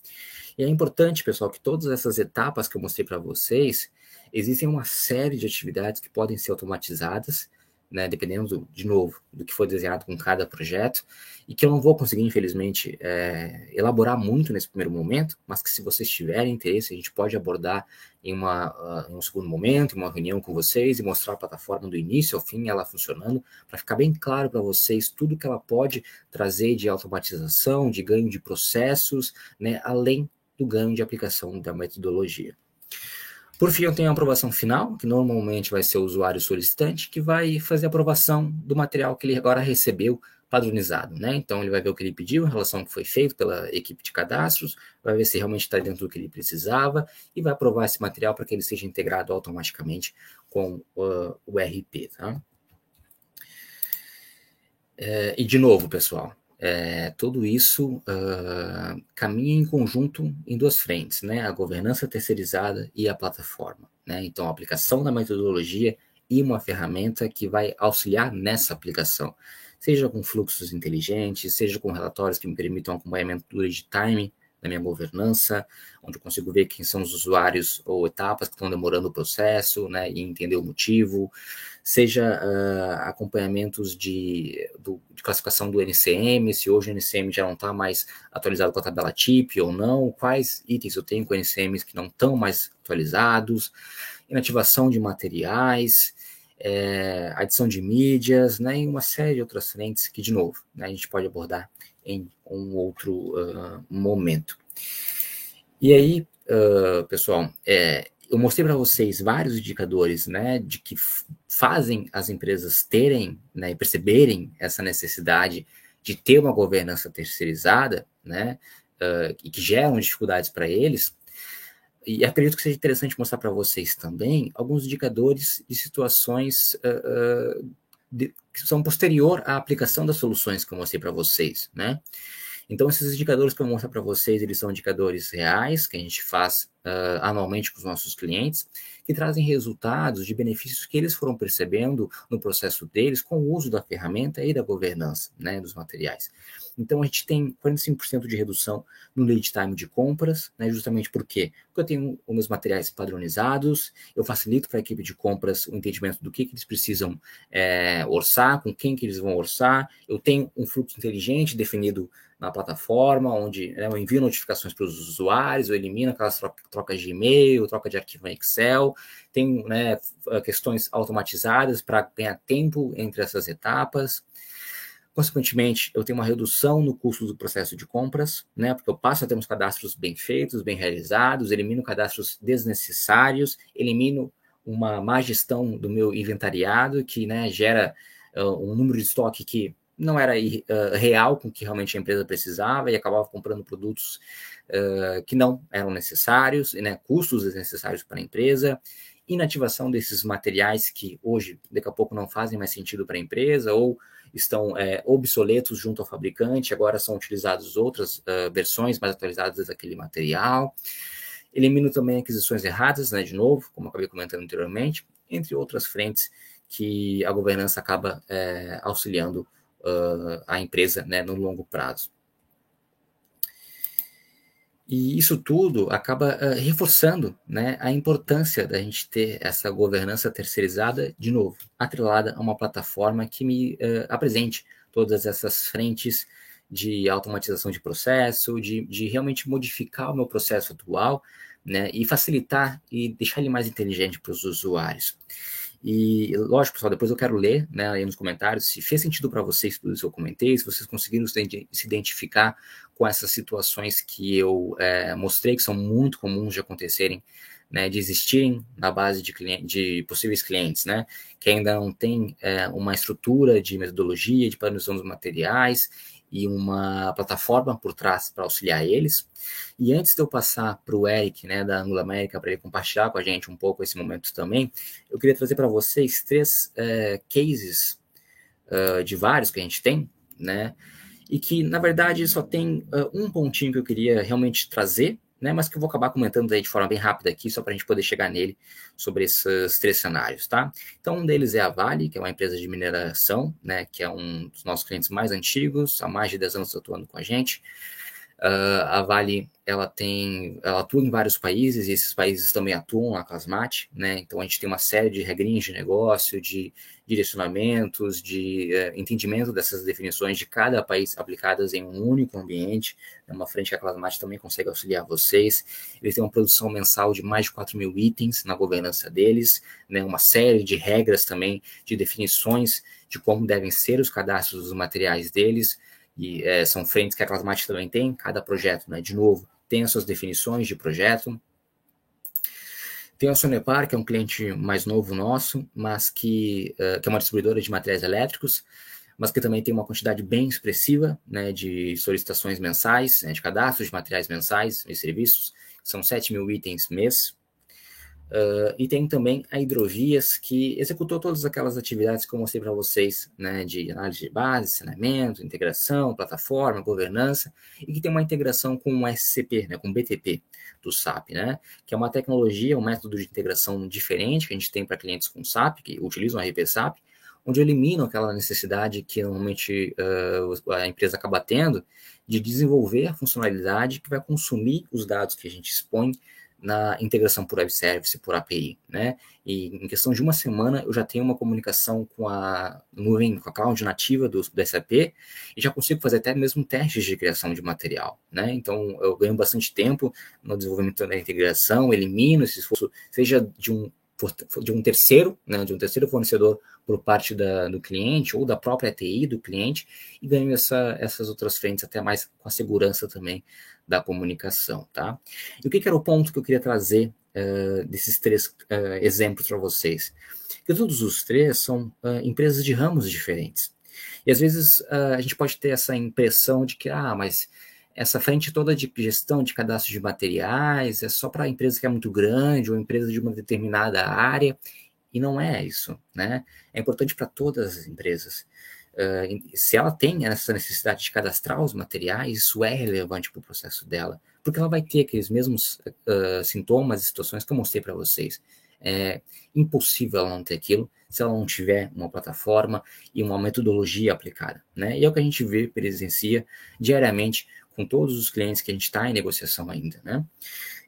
E é importante, pessoal, que todas essas etapas que eu mostrei para vocês, existem uma série de atividades que podem ser automatizadas, né, dependendo, de novo, do que foi desenhado com cada projeto, e que eu não vou conseguir, infelizmente, é, elaborar muito nesse primeiro momento, mas que se vocês tiverem interesse, a gente pode abordar em, uma, uh, em um segundo momento, em uma reunião com vocês, e mostrar a plataforma do início ao fim, ela funcionando, para ficar bem claro para vocês tudo que ela pode trazer de automatização, de ganho de processos, né, além do ganho de aplicação da metodologia. Por fim, eu tenho a aprovação final, que normalmente vai ser o usuário solicitante, que vai fazer a aprovação do material que ele agora recebeu padronizado, né? Então ele vai ver o que ele pediu em relação ao que foi feito pela equipe de cadastros, vai ver se realmente está dentro do que ele precisava e vai aprovar esse material para que ele seja integrado automaticamente com uh, o RP, tá? É, e de novo, pessoal, é, tudo isso uh, caminha em conjunto em duas frentes, né? A governança terceirizada e a plataforma, né? Então, a aplicação da metodologia e uma ferramenta que vai auxiliar nessa aplicação seja com fluxos inteligentes, seja com relatórios que me permitam acompanhamento de timing da minha governança, onde eu consigo ver quem são os usuários ou etapas que estão demorando o processo, né, e entender o motivo, seja uh, acompanhamentos de, do, de classificação do NCM, se hoje o NCM já não está mais atualizado com a tabela TIP ou não, quais itens eu tenho com NCMs que não estão mais atualizados, inativação de materiais, é, adição de mídias, né, e uma série de outras frentes que, de novo, né, a gente pode abordar em um outro uh, momento. E aí, uh, pessoal, é, eu mostrei para vocês vários indicadores, né, de que fazem as empresas terem, né, e perceberem essa necessidade de ter uma governança terceirizada, né, uh, e que geram dificuldades para eles, e acredito que seja interessante mostrar para vocês também alguns indicadores de situações de, que são posterior à aplicação das soluções que eu mostrei para vocês, né? Então, esses indicadores que eu vou mostrar para vocês, eles são indicadores reais, que a gente faz uh, anualmente com os nossos clientes, que trazem resultados de benefícios que eles foram percebendo no processo deles com o uso da ferramenta e da governança né, dos materiais. Então, a gente tem 45% de redução no lead time de compras, né, justamente por quê? Porque eu tenho os meus materiais padronizados, eu facilito para a equipe de compras o entendimento do que, que eles precisam é, orçar, com quem que eles vão orçar, eu tenho um fluxo inteligente definido na plataforma, onde né, eu envio notificações para os usuários, eu elimino aquelas trocas de e-mail, troca de arquivo em Excel, tem né, questões automatizadas para ganhar tempo entre essas etapas. Consequentemente, eu tenho uma redução no custo do processo de compras, né? Porque eu passo a ter uns cadastros bem feitos, bem realizados, elimino cadastros desnecessários, elimino uma má gestão do meu inventariado, que né, gera uh, um número de estoque que não era uh, real com o que realmente a empresa precisava e acabava comprando produtos uh, que não eram necessários, né, custos desnecessários para a empresa, inativação desses materiais que hoje, daqui a pouco, não fazem mais sentido para a empresa ou estão é, obsoletos junto ao fabricante, agora são utilizadas outras uh, versões mais atualizadas daquele material. Elimino também aquisições erradas, né, de novo, como acabei comentando anteriormente, entre outras frentes que a governança acaba é, auxiliando uh, a empresa né, no longo prazo. E isso tudo acaba uh, reforçando né, a importância da gente ter essa governança terceirizada, de novo, atrelada a uma plataforma que me uh, apresente todas essas frentes de automatização de processo, de, de realmente modificar o meu processo atual né, e facilitar e deixar ele mais inteligente para os usuários. E, lógico, pessoal, depois eu quero ler né, aí nos comentários se fez sentido para vocês tudo isso que eu comentei, se vocês conseguiram se identificar com essas situações que eu é, mostrei, que são muito comuns de acontecerem, né, de existirem na base de, cliente, de possíveis clientes, né, que ainda não tem é, uma estrutura de metodologia, de padronização dos materiais e uma plataforma por trás para auxiliar eles. E antes de eu passar para o Eric, né, da Anglo América, para ele compartilhar com a gente um pouco esse momento também, eu queria trazer para vocês três é, cases uh, de vários que a gente tem, né, e que, na verdade, só tem uh, um pontinho que eu queria realmente trazer, né, mas que eu vou acabar comentando aí de forma bem rápida aqui, só para a gente poder chegar nele sobre esses três cenários, tá? Então, um deles é a Vale, que é uma empresa de mineração, né, que é um dos nossos clientes mais antigos, há mais de 10 anos atuando com a gente. Uh, a Vale ela tem, ela atua em vários países e esses países também atuam a Clasmate, né? Então a gente tem uma série de regrinhas de negócio, de direcionamentos, de uh, entendimento dessas definições de cada país aplicadas em um único ambiente. É uma frente que a Clasmate também consegue auxiliar vocês. Eles têm uma produção mensal de mais de 4 mil itens na governança deles, né? Uma série de regras também, de definições de como devem ser os cadastros dos materiais deles e é, são frentes que a Clasmate também tem, cada projeto, né, de novo, tem as suas definições de projeto. Tem a Sonepar, que é um cliente mais novo nosso, mas que, uh, que é uma distribuidora de materiais elétricos, mas que também tem uma quantidade bem expressiva né, de solicitações mensais, né, de cadastros de materiais mensais e serviços, são 7 mil itens mês. Uh, e tem também a Hidrovias, que executou todas aquelas atividades que eu mostrei para vocês, né, de análise de base, saneamento, integração, plataforma, governança, e que tem uma integração com o SCP, né, com o BTP do SAP, né, que é uma tecnologia, um método de integração diferente que a gente tem para clientes com SAP, que utilizam o RP SAP, onde eliminam aquela necessidade que normalmente uh, a empresa acaba tendo de desenvolver a funcionalidade que vai consumir os dados que a gente expõe na integração por web service, por API, né? E em questão de uma semana eu já tenho uma comunicação com a nuvem, com a cloud nativa do, do SAP e já consigo fazer até mesmo testes de criação de material, né? Então eu ganho bastante tempo no desenvolvimento da integração, elimino esse esforço, seja de um de um terceiro, né, de um terceiro fornecedor por parte da, do cliente ou da própria TI do cliente e ganho essa, essas outras frentes até mais com a segurança também da comunicação, tá? E o que, que era o ponto que eu queria trazer uh, desses três uh, exemplos para vocês? Que todos os três são uh, empresas de ramos diferentes. E às vezes a gente pode ter essa impressão de que, ah, mas essa frente toda de gestão de cadastro de materiais é só para empresa que é muito grande ou empresa de uma determinada área, e não é isso, né? É importante para todas as empresas. Uh, se ela tem essa necessidade de cadastrar os materiais, isso é relevante para o processo dela, porque ela vai ter aqueles mesmos uh, sintomas e situações que eu mostrei para vocês. É impossível ela não ter aquilo se ela não tiver uma plataforma e uma metodologia aplicada, né? E é o que a gente vê, presencia diariamente com todos os clientes que a gente está em negociação ainda, né?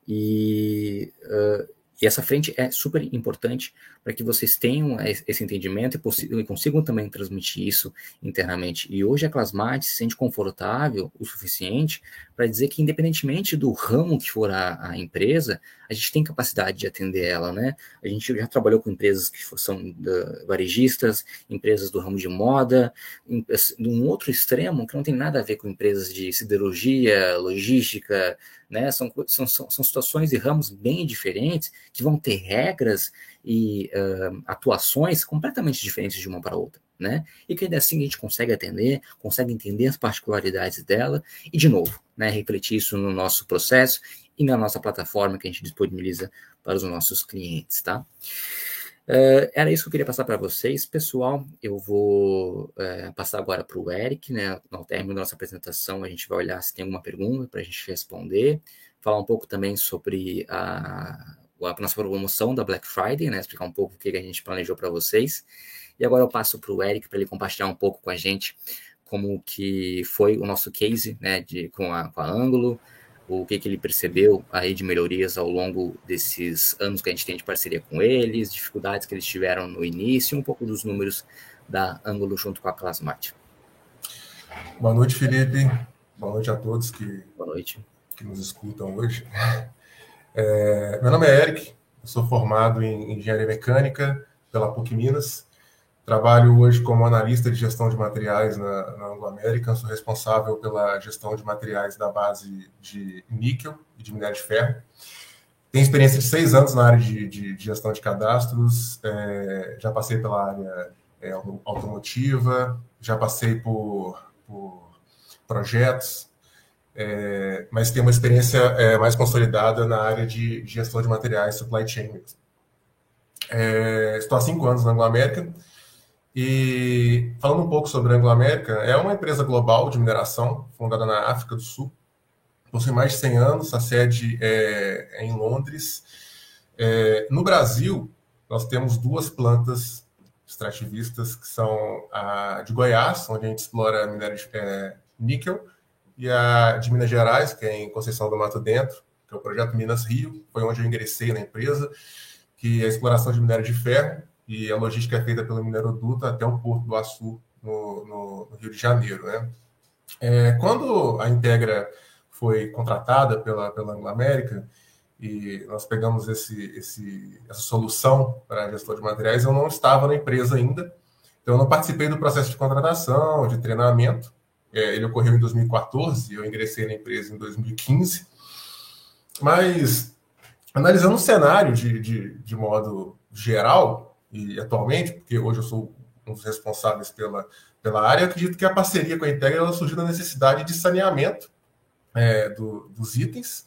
E, uh, e essa frente é super importante para que vocês tenham esse entendimento e, consigam também transmitir isso internamente. E hoje a Clasmate se sente confortável o suficiente para dizer que, independentemente do ramo que for a, a, empresa, a gente tem capacidade de atender ela, né? A gente já trabalhou com empresas que são uh, varejistas, empresas do ramo de moda, em, um outro extremo que não tem nada a ver com empresas de siderurgia, logística, né? São, são, são situações e ramos bem diferentes que vão ter regras e uh, atuações completamente diferentes de uma para outra, né? E que ainda assim a gente consegue atender, consegue entender as particularidades dela e, de novo, né, refletir isso no nosso processo e na nossa plataforma que a gente disponibiliza para os nossos clientes, tá? Uh, era isso que eu queria passar para vocês, pessoal. Eu vou uh, passar agora para o Eric, né? No término da nossa apresentação, a gente vai olhar se tem alguma pergunta para a gente responder, falar um pouco também sobre a a nossa promoção da Black Friday, né? Explicar um pouco o que a gente planejou para vocês. E agora eu passo para o Eric para ele compartilhar um pouco com a gente como que foi o nosso case, né? De, com, a, com a Ângulo, o que, que ele percebeu aí de melhorias ao longo desses anos que a gente tem de parceria com eles, dificuldades que eles tiveram no início, um pouco dos números da Ângulo junto com a Classmate. Boa noite, Felipe. Boa noite a todos que, Boa noite. que nos escutam hoje. É, meu nome é Eric, sou formado em Engenharia Mecânica pela PUC Minas. Trabalho hoje como analista de gestão de materiais na, na Anglo América. Sou responsável pela gestão de materiais da base de níquel e de minério de ferro. Tenho experiência de seis anos na área de, de, de gestão de cadastros. É, já passei pela área é, automotiva, já passei por, por projetos é, mas tem uma experiência é, mais consolidada na área de gestão de materiais, supply chain. É, estou há cinco anos na Anglo América e falando um pouco sobre a Anglo América, é uma empresa global de mineração fundada na África do Sul, possui mais de 100 anos, a sede é, é em Londres. É, no Brasil, nós temos duas plantas extrativistas que são a de Goiás, onde a gente explora minério de é, níquel, e a de Minas Gerais, que é em Conceição do Mato Dentro, que é o projeto Minas Rio, foi onde eu ingressei na empresa, que é a exploração de minério de ferro e a logística é feita pelo Mineroduto até o Porto do Açu, no, no, no Rio de Janeiro. Né? É, quando a Integra foi contratada pela, pela Anglo América, e nós pegamos esse, esse, essa solução para a gestão de materiais, eu não estava na empresa ainda, então eu não participei do processo de contratação, de treinamento, é, ele ocorreu em 2014, eu ingressei na empresa em 2015. Mas analisando o cenário de, de, de modo geral, e atualmente, porque hoje eu sou um dos responsáveis pela, pela área, acredito que a parceria com a Integra surgiu da necessidade de saneamento é, do, dos itens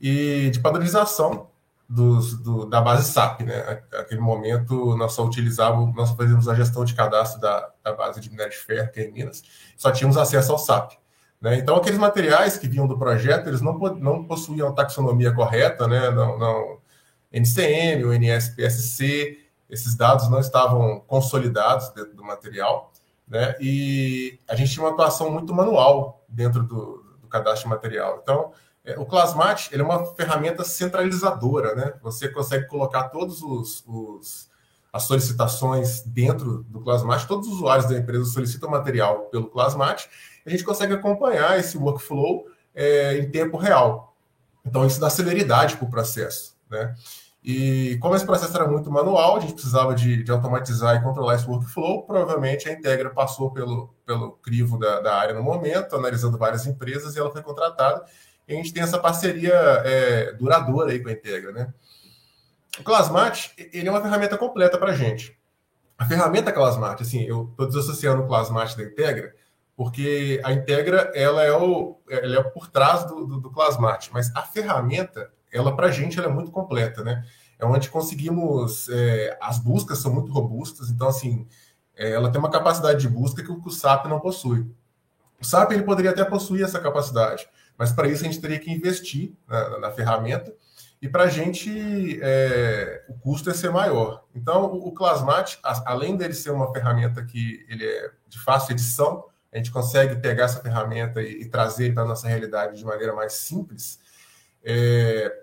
e de padronização dos, do, da base SAP. Né? Naquele momento, nós só utilizávamos, nós fazíamos a gestão de cadastro da, da base de minério de ferro, que é em Minas, só tínhamos acesso ao SAP. Né? Então, aqueles materiais que vinham do projeto, eles não, não possuíam taxonomia correta, né? não, não, NCM, o NSPSC, esses dados não estavam consolidados dentro do material, né? e a gente tinha uma atuação muito manual dentro do, do cadastro de material. Então, o Clasmat ele é uma ferramenta centralizadora, né? Você consegue colocar todos os, os as solicitações dentro do Clasmat, todos os usuários da empresa solicitam material pelo Clasmat a gente consegue acompanhar esse workflow é, em tempo real. Então, isso dá celeridade para o processo. Né? E como esse processo era muito manual, a gente precisava de, de automatizar e controlar esse workflow, provavelmente a Integra passou pelo, pelo crivo da, da área no momento, analisando várias empresas, e ela foi contratada. E a gente tem essa parceria é, duradoura aí com a Integra. Né? O Clasmat, ele é uma ferramenta completa para a gente. A ferramenta Clasmat, assim, eu estou desassociando o Clasmat da Integra, porque a Integra ela é, o, ela é por trás do, do, do Clasmate, mas a ferramenta, ela para a gente ela é muito completa, né? É onde conseguimos, é, as buscas são muito robustas, então assim, é, ela tem uma capacidade de busca que o, que o SAP não possui. O SAP ele poderia até possuir essa capacidade, mas para isso a gente teria que investir na, na ferramenta e para a gente é, o custo é ser maior. Então o, Clasmate, além dele ser uma ferramenta que ele é de fácil edição, a gente consegue pegar essa ferramenta e, e trazer para a nossa realidade de maneira mais simples, é,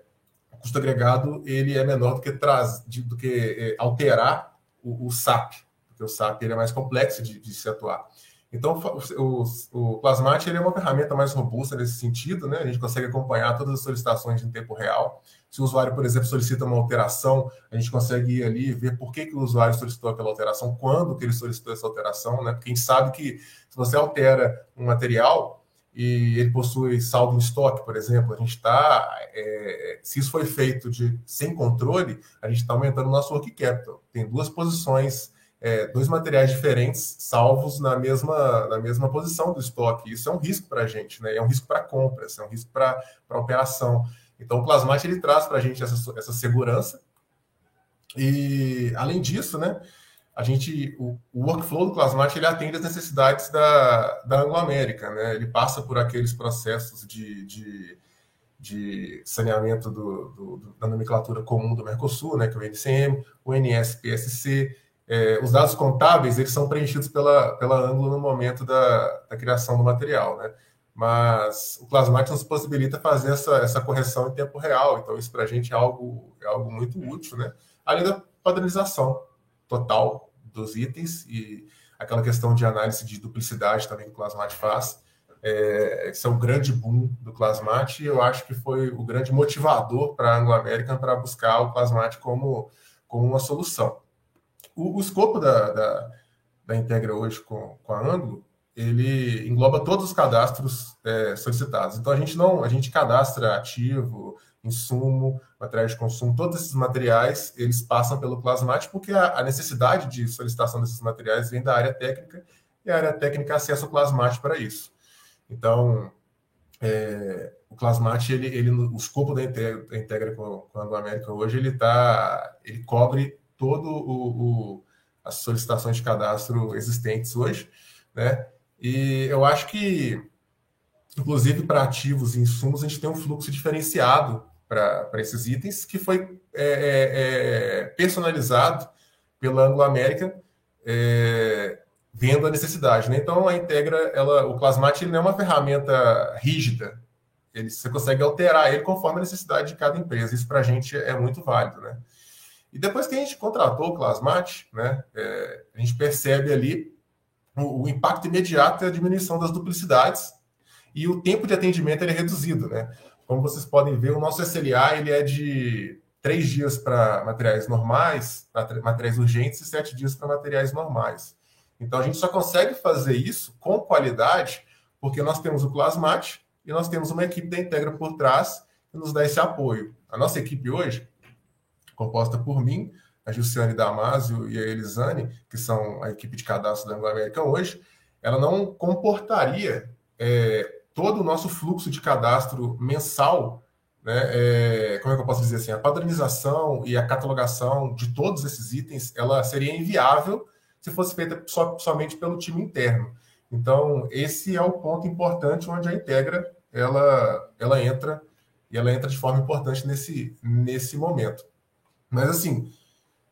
o custo agregado ele é menor do que, traz, do que é, alterar o, o, SAP, porque o SAP ele é mais complexo de, de se atuar. Então, o, o, o Plasmat ele é uma ferramenta mais robusta nesse sentido, né? A gente consegue acompanhar todas as solicitações em tempo real. Se o usuário, por exemplo, solicita uma alteração, a gente consegue ir ali e ver por que, que o usuário solicitou aquela alteração, quando que ele solicitou essa alteração, né? Porque a gente sabe que se você altera um material e ele possui saldo em estoque, por exemplo, a gente está, é, se isso foi feito de sem controle, a gente está aumentando o nosso working capital. Tem duas posições é, dois materiais diferentes salvos na mesma, na mesma posição do estoque. Isso é um risco para a gente, né? É um risco para compras, é um risco para operação. Então, o Plasmate ele traz para a gente essa, essa segurança. E, além disso, né, a gente, o, o workflow do Plasmate ele atende às necessidades da, da Anglo-América. Né? Ele passa por aqueles processos de, de, de saneamento do, do, da nomenclatura comum do Mercosul, né, que é o NCM, o NSPSC, é, os dados contábeis eles são preenchidos pela, pela ângulo no momento da, da criação do material, né? Mas o Plasmate nos possibilita fazer essa, essa correção em tempo real, então isso para a gente é algo, é algo muito útil, né? Além da padronização total dos itens e aquela questão de análise de duplicidade também que o Plasmate faz. É, esse é o grande boom do Plasmate e eu acho que foi o grande motivador para a Anglo American para buscar o Plasmate como, como uma solução. O, o escopo da, da, da, Integra hoje com, com a Anglo, ele engloba todos os cadastros é, solicitados. Então a gente não, a gente cadastra ativo, insumo, materiais de consumo, todos esses materiais eles passam pelo Plasmate porque a, a, necessidade de solicitação desses materiais vem da área técnica e a área técnica acessa o Plasmate para isso. Então é, o Plasmate ele, ele, o escopo da Integra, da Integra com, com a Anglo América hoje ele tá, ele cobre todo o, o, as solicitações de cadastro existentes hoje, né? E eu acho que, inclusive para ativos e insumos, a gente tem um fluxo diferenciado para esses itens que foi é, é, é, personalizado pela Anglo American, é, vendo a necessidade. Né? Então, a Integra, ela, o Plasmat não é uma ferramenta rígida. Ele, você consegue alterar ele conforme a necessidade de cada empresa. Isso para a gente é muito válido. Né? E depois que a gente contratou o Clasmate, né, é, a gente percebe ali o, o, impacto imediato é a diminuição das duplicidades e o tempo de atendimento é reduzido. Né? Como vocês podem ver, o nosso SLA ele é de três dias para materiais normais, materiais urgentes, e sete dias para materiais normais. Então a gente só consegue fazer isso com qualidade porque nós temos o Clasmate e nós temos uma equipe da Integra por trás que nos dá esse apoio. A nossa equipe hoje, composta por mim, a Gilciane Damasio e a Elisane, que são a equipe de cadastro da Anglo-American hoje, ela não comportaria é, todo o nosso fluxo de cadastro mensal, né, é, como é que eu posso dizer assim, a padronização e a catalogação de todos esses itens, ela seria inviável se fosse feita so, somente pelo time interno. Então, esse é o ponto importante onde a Integra ela, ela entra e ela entra de forma importante nesse, nesse momento. Mas, assim,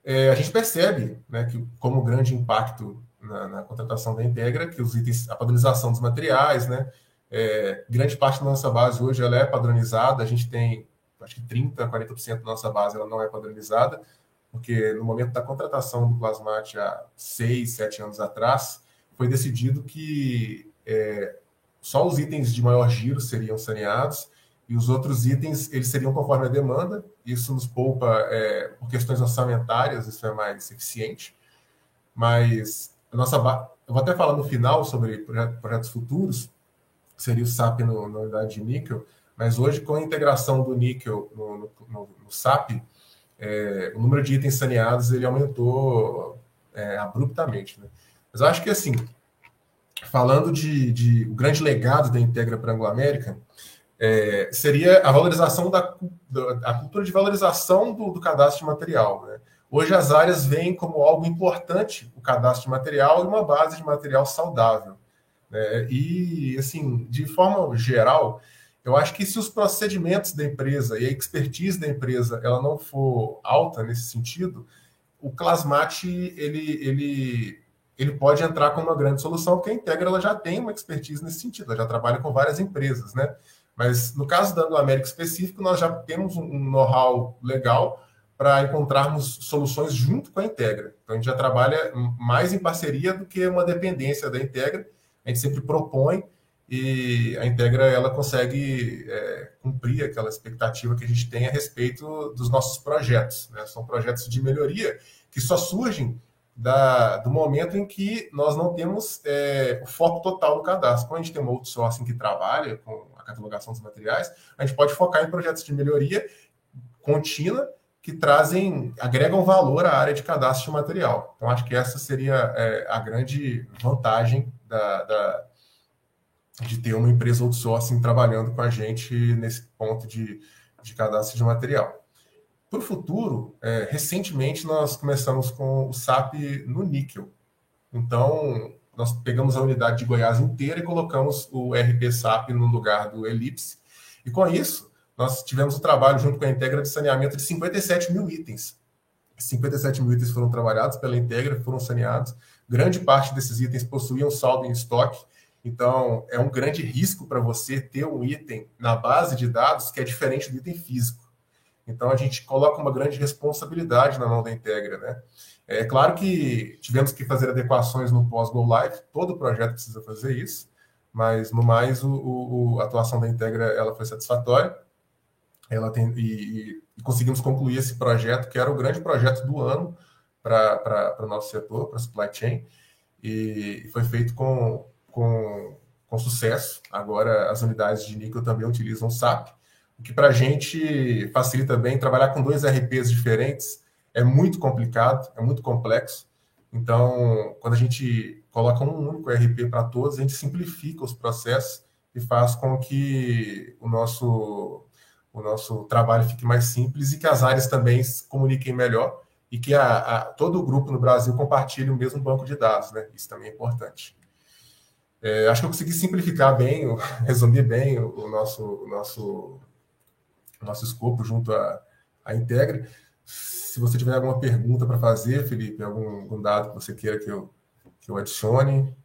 é, a gente percebe né, que, como grande impacto na, na, contratação da Integra, que os itens, a padronização dos materiais, né, é, grande parte da nossa base hoje ela é padronizada, a gente tem acho que 30%, 40% da nossa base ela não é padronizada, porque no momento da contratação do Plasmate há seis, sete anos atrás, foi decidido que é, só os itens de maior giro seriam saneados e os outros itens eles seriam conforme a demanda. Isso nos poupa é, por questões orçamentárias, isso é mais eficiente. Mas a nossa eu vou até falar no final sobre projetos futuros, seria o SAP no, na unidade de níquel, mas hoje com a integração do níquel no, no, no, no SAP, é, o número de itens saneados ele aumentou é, abruptamente. Né? Mas eu acho que assim, falando de, de o grande legado da Integra para a Anglo-América, é, seria a valorização da, da, cultura de valorização do, do cadastro de material. Né? Hoje as áreas veem como algo importante o cadastro de material e uma base de material saudável. Né? E, assim, de forma geral, eu acho que se os procedimentos da empresa e a expertise da empresa ela não for alta nesse sentido, o Clasmate ele, ele, ele pode entrar com uma grande solução, porque a Integra ela já tem uma expertise nesse sentido, ela já trabalha com várias empresas, né? Mas no caso da Anglo América específico, nós já temos um know-how legal para encontrarmos soluções junto com a Integra. Então a gente já trabalha mais em parceria do que uma dependência da Integra. A gente sempre propõe e a Integra ela consegue é, cumprir aquela expectativa que a gente tem a respeito dos nossos projetos. Né? São projetos de melhoria que só surgem da, do momento em que nós não temos é, o foco total no cadastro. Quando a gente tem um outsourcing que trabalha com catalogação dos materiais, a gente pode focar em projetos de melhoria contínua que trazem, agregam valor à área de cadastro de material. Então, acho que essa seria é, a grande vantagem da, da, de ter uma empresa outsourcing trabalhando com a gente nesse ponto de, de cadastro de material. Para o futuro, é, recentemente nós começamos com o SAP no níquel. Então, nós pegamos a unidade de Goiás inteira e colocamos o RP SAP no lugar do Elipse. E com isso, nós tivemos o trabalho junto com a Integra de saneamento de 57 mil itens. 57 mil itens foram trabalhados pela Integra, foram saneados. Grande parte desses itens possuíam saldo em estoque. Então, é um grande risco para você ter um item na base de dados que é diferente do item físico. Então, a gente coloca uma grande responsabilidade na mão da Integra, né? É claro que tivemos que fazer adequações no pós-Go Live, todo projeto precisa fazer isso, mas no mais o, o, a atuação da Integra ela foi satisfatória. Ela tem, e, e, conseguimos concluir esse projeto, que era o grande projeto do ano para o nosso setor, para a supply chain, e foi feito com, com, com sucesso. Agora as unidades de níquel também utilizam SAP, o que para a gente facilita bem trabalhar com dois RPs diferentes é muito complicado, é muito complexo. Então, quando a gente coloca um único RP para todos, a gente simplifica os processos e faz com que o nosso, o nosso trabalho fique mais simples e que as áreas também se comuniquem melhor e que a, a, todo o grupo no Brasil compartilhe o mesmo banco de dados, né? Isso também é importante. É, acho que eu consegui simplificar bem, [laughs] resumir bem o, o nosso, o nosso, nosso escopo junto à Integra. Se você tiver alguma pergunta para fazer, Felipe, algum, algum, dado que você queira que eu, que eu adicione.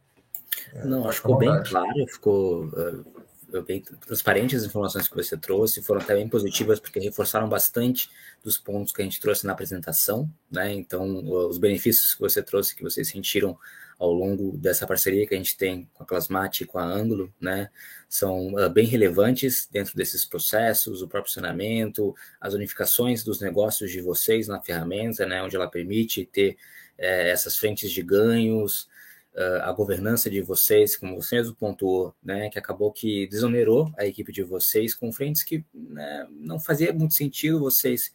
É, Não, acho que ficou bem claro, ficou uh, bem transparente as informações que você trouxe, foram até bem positivas, porque reforçaram bastante dos pontos que a gente trouxe na apresentação, né? Então, os benefícios que você trouxe, que vocês sentiram ao longo dessa parceria que a gente tem com a Clasmate e com a Ângulo, né, são uh, bem relevantes dentro desses processos, o próprio saneamento, as unificações dos negócios de vocês na ferramenta, né, onde ela permite ter eh, essas frentes de ganhos, uh, a governança de vocês, como você mesmo pontuou, né, que acabou que desonerou a equipe de vocês com frentes que né, não fazia muito sentido vocês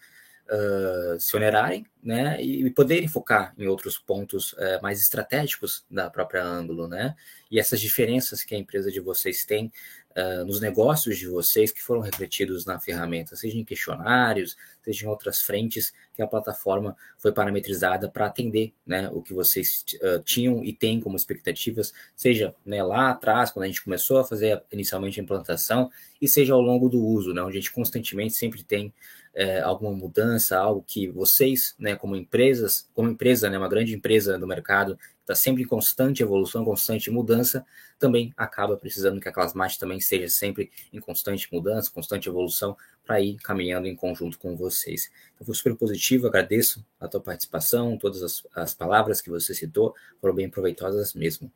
uh, se onerarem né, e, poderem focar em outros pontos uh, mais estratégicos da própria ângulo, né? E essas diferenças que a empresa de vocês tem uh, nos negócios de vocês que foram refletidos na ferramenta, seja em questionários, seja em outras frentes que a plataforma foi parametrizada para atender né, o que vocês uh, tinham e têm como expectativas, seja né, lá atrás, quando a gente começou a fazer inicialmente a implantação, e seja ao longo do uso, né, onde a gente constantemente sempre tem é, alguma mudança, algo que vocês, né, como empresas, como empresa, né, uma grande empresa do mercado, está sempre em constante evolução, constante mudança, também acaba precisando que a Classmate também esteja sempre em constante mudança, constante evolução, para ir caminhando em conjunto com vocês. Então, foi super positivo, agradeço a tua participação, todas as, as palavras que você citou foram bem proveitosas mesmo.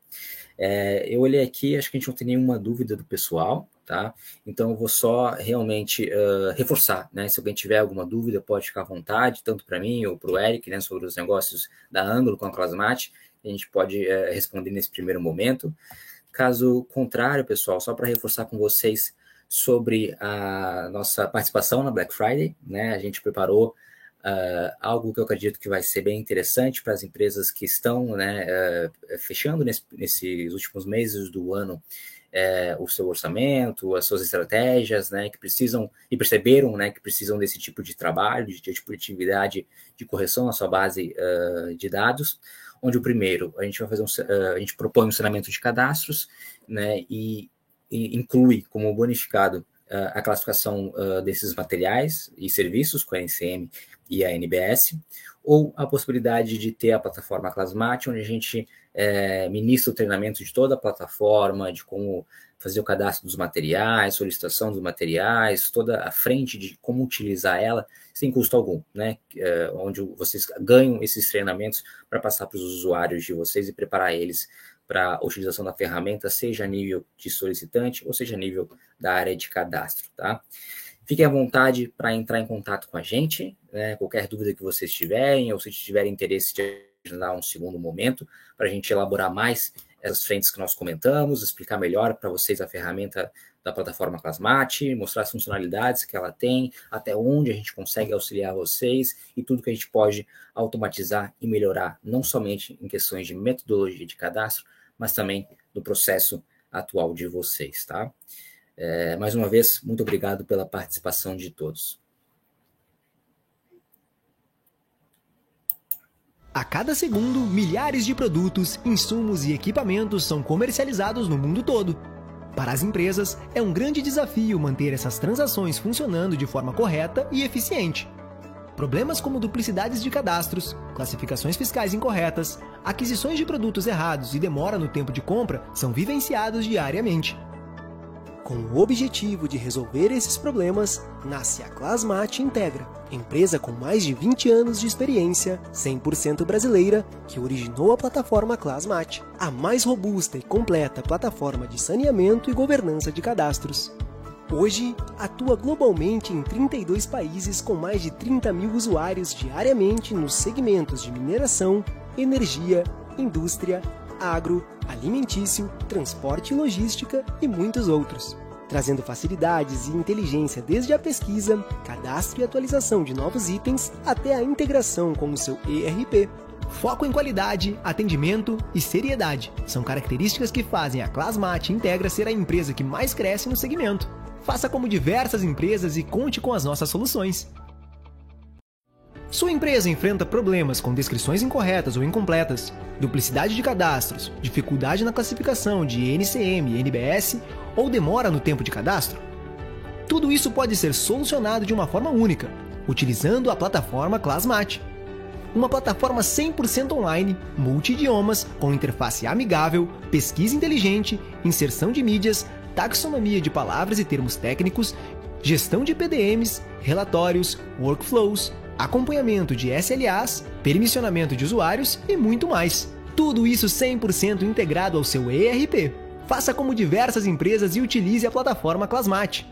É, eu olhei aqui, acho que a gente não tem nenhuma dúvida do pessoal, tá? Então, eu vou só realmente uh, reforçar, né? Se alguém tiver alguma dúvida, pode ficar à vontade, tanto para mim ou para o Eric, né, sobre os negócios da Ângulo com a Classmate, a gente pode uh, responder nesse primeiro momento. Caso contrário, pessoal, só para reforçar com vocês sobre a nossa participação na Black Friday, né? A gente preparou uh, algo que eu acredito que vai ser bem interessante para as empresas que estão né, uh, fechando nesse, nesses últimos meses do ano é, o seu orçamento, as suas estratégias, né, que precisam e perceberam, né, que precisam desse tipo de trabalho, de, de atividade de correção na sua base uh, de dados, onde o primeiro a gente vai fazer um, uh, a gente propõe um saneamento de cadastros, né, e, e inclui como bonificado uh, a classificação desses materiais e serviços com a NCM e a NBS, ou a possibilidade de ter a plataforma Classmate, onde a gente é, ministra o treinamento de toda a plataforma, de como fazer o cadastro dos materiais, solicitação dos materiais, toda a frente de como utilizar ela sem custo algum, né? É, onde vocês ganham esses treinamentos para passar para os usuários de vocês e preparar eles para a utilização da ferramenta, seja a nível de solicitante ou seja a nível da área de cadastro, tá? Fiquem à vontade para entrar em contato com a gente, né? qualquer dúvida que vocês tiverem, ou se tiverem interesse de agendar um segundo momento para a gente elaborar mais essas frentes que nós comentamos, explicar melhor para vocês a ferramenta da plataforma Classmate, mostrar as funcionalidades que ela tem, até onde a gente consegue auxiliar vocês e tudo que a gente pode automatizar e melhorar, não somente em questões de metodologia de cadastro, mas também do processo atual de vocês, tá? É, mais uma vez, muito obrigado pela participação de todos. A cada segundo, milhares de produtos, insumos e equipamentos são comercializados no mundo todo. Para as empresas, é um grande desafio manter essas transações funcionando de forma correta e eficiente. Problemas como duplicidades de cadastros, classificações fiscais incorretas, aquisições de produtos errados e demora no tempo de compra são vivenciados diariamente. Com o objetivo de resolver esses problemas, nasce a Classmate Integra, empresa com mais de 20 anos de experiência, 100% brasileira, que originou a plataforma Classmate, a mais robusta e completa plataforma de saneamento e governança de cadastros. Hoje, atua globalmente em 32 países com mais de 30 mil usuários diariamente nos segmentos de mineração, energia, indústria, agro, alimentício, transporte e logística e muitos outros, trazendo facilidades e inteligência desde a pesquisa, cadastro e atualização de novos itens até a integração com o seu ERP. Foco em qualidade, atendimento e seriedade são características que fazem a Classmate Integra ser a empresa que mais cresce no segmento. Faça como diversas empresas e conte com as nossas soluções. Sua empresa enfrenta problemas com descrições incorretas ou incompletas, duplicidade de cadastros, dificuldade na classificação de NCM e NBS ou demora no tempo de cadastro? Tudo isso pode ser solucionado de uma forma única, utilizando a plataforma Classmate. Uma plataforma 100% online, multi-idiomas, com interface amigável, pesquisa inteligente, inserção de mídias, taxonomia de palavras e termos técnicos, gestão de PDMs, relatórios, workflows, acompanhamento de SLAs, permissionamento de usuários e muito mais. Tudo isso 100% integrado ao seu ERP. Faça como diversas empresas e utilize a plataforma Classmate.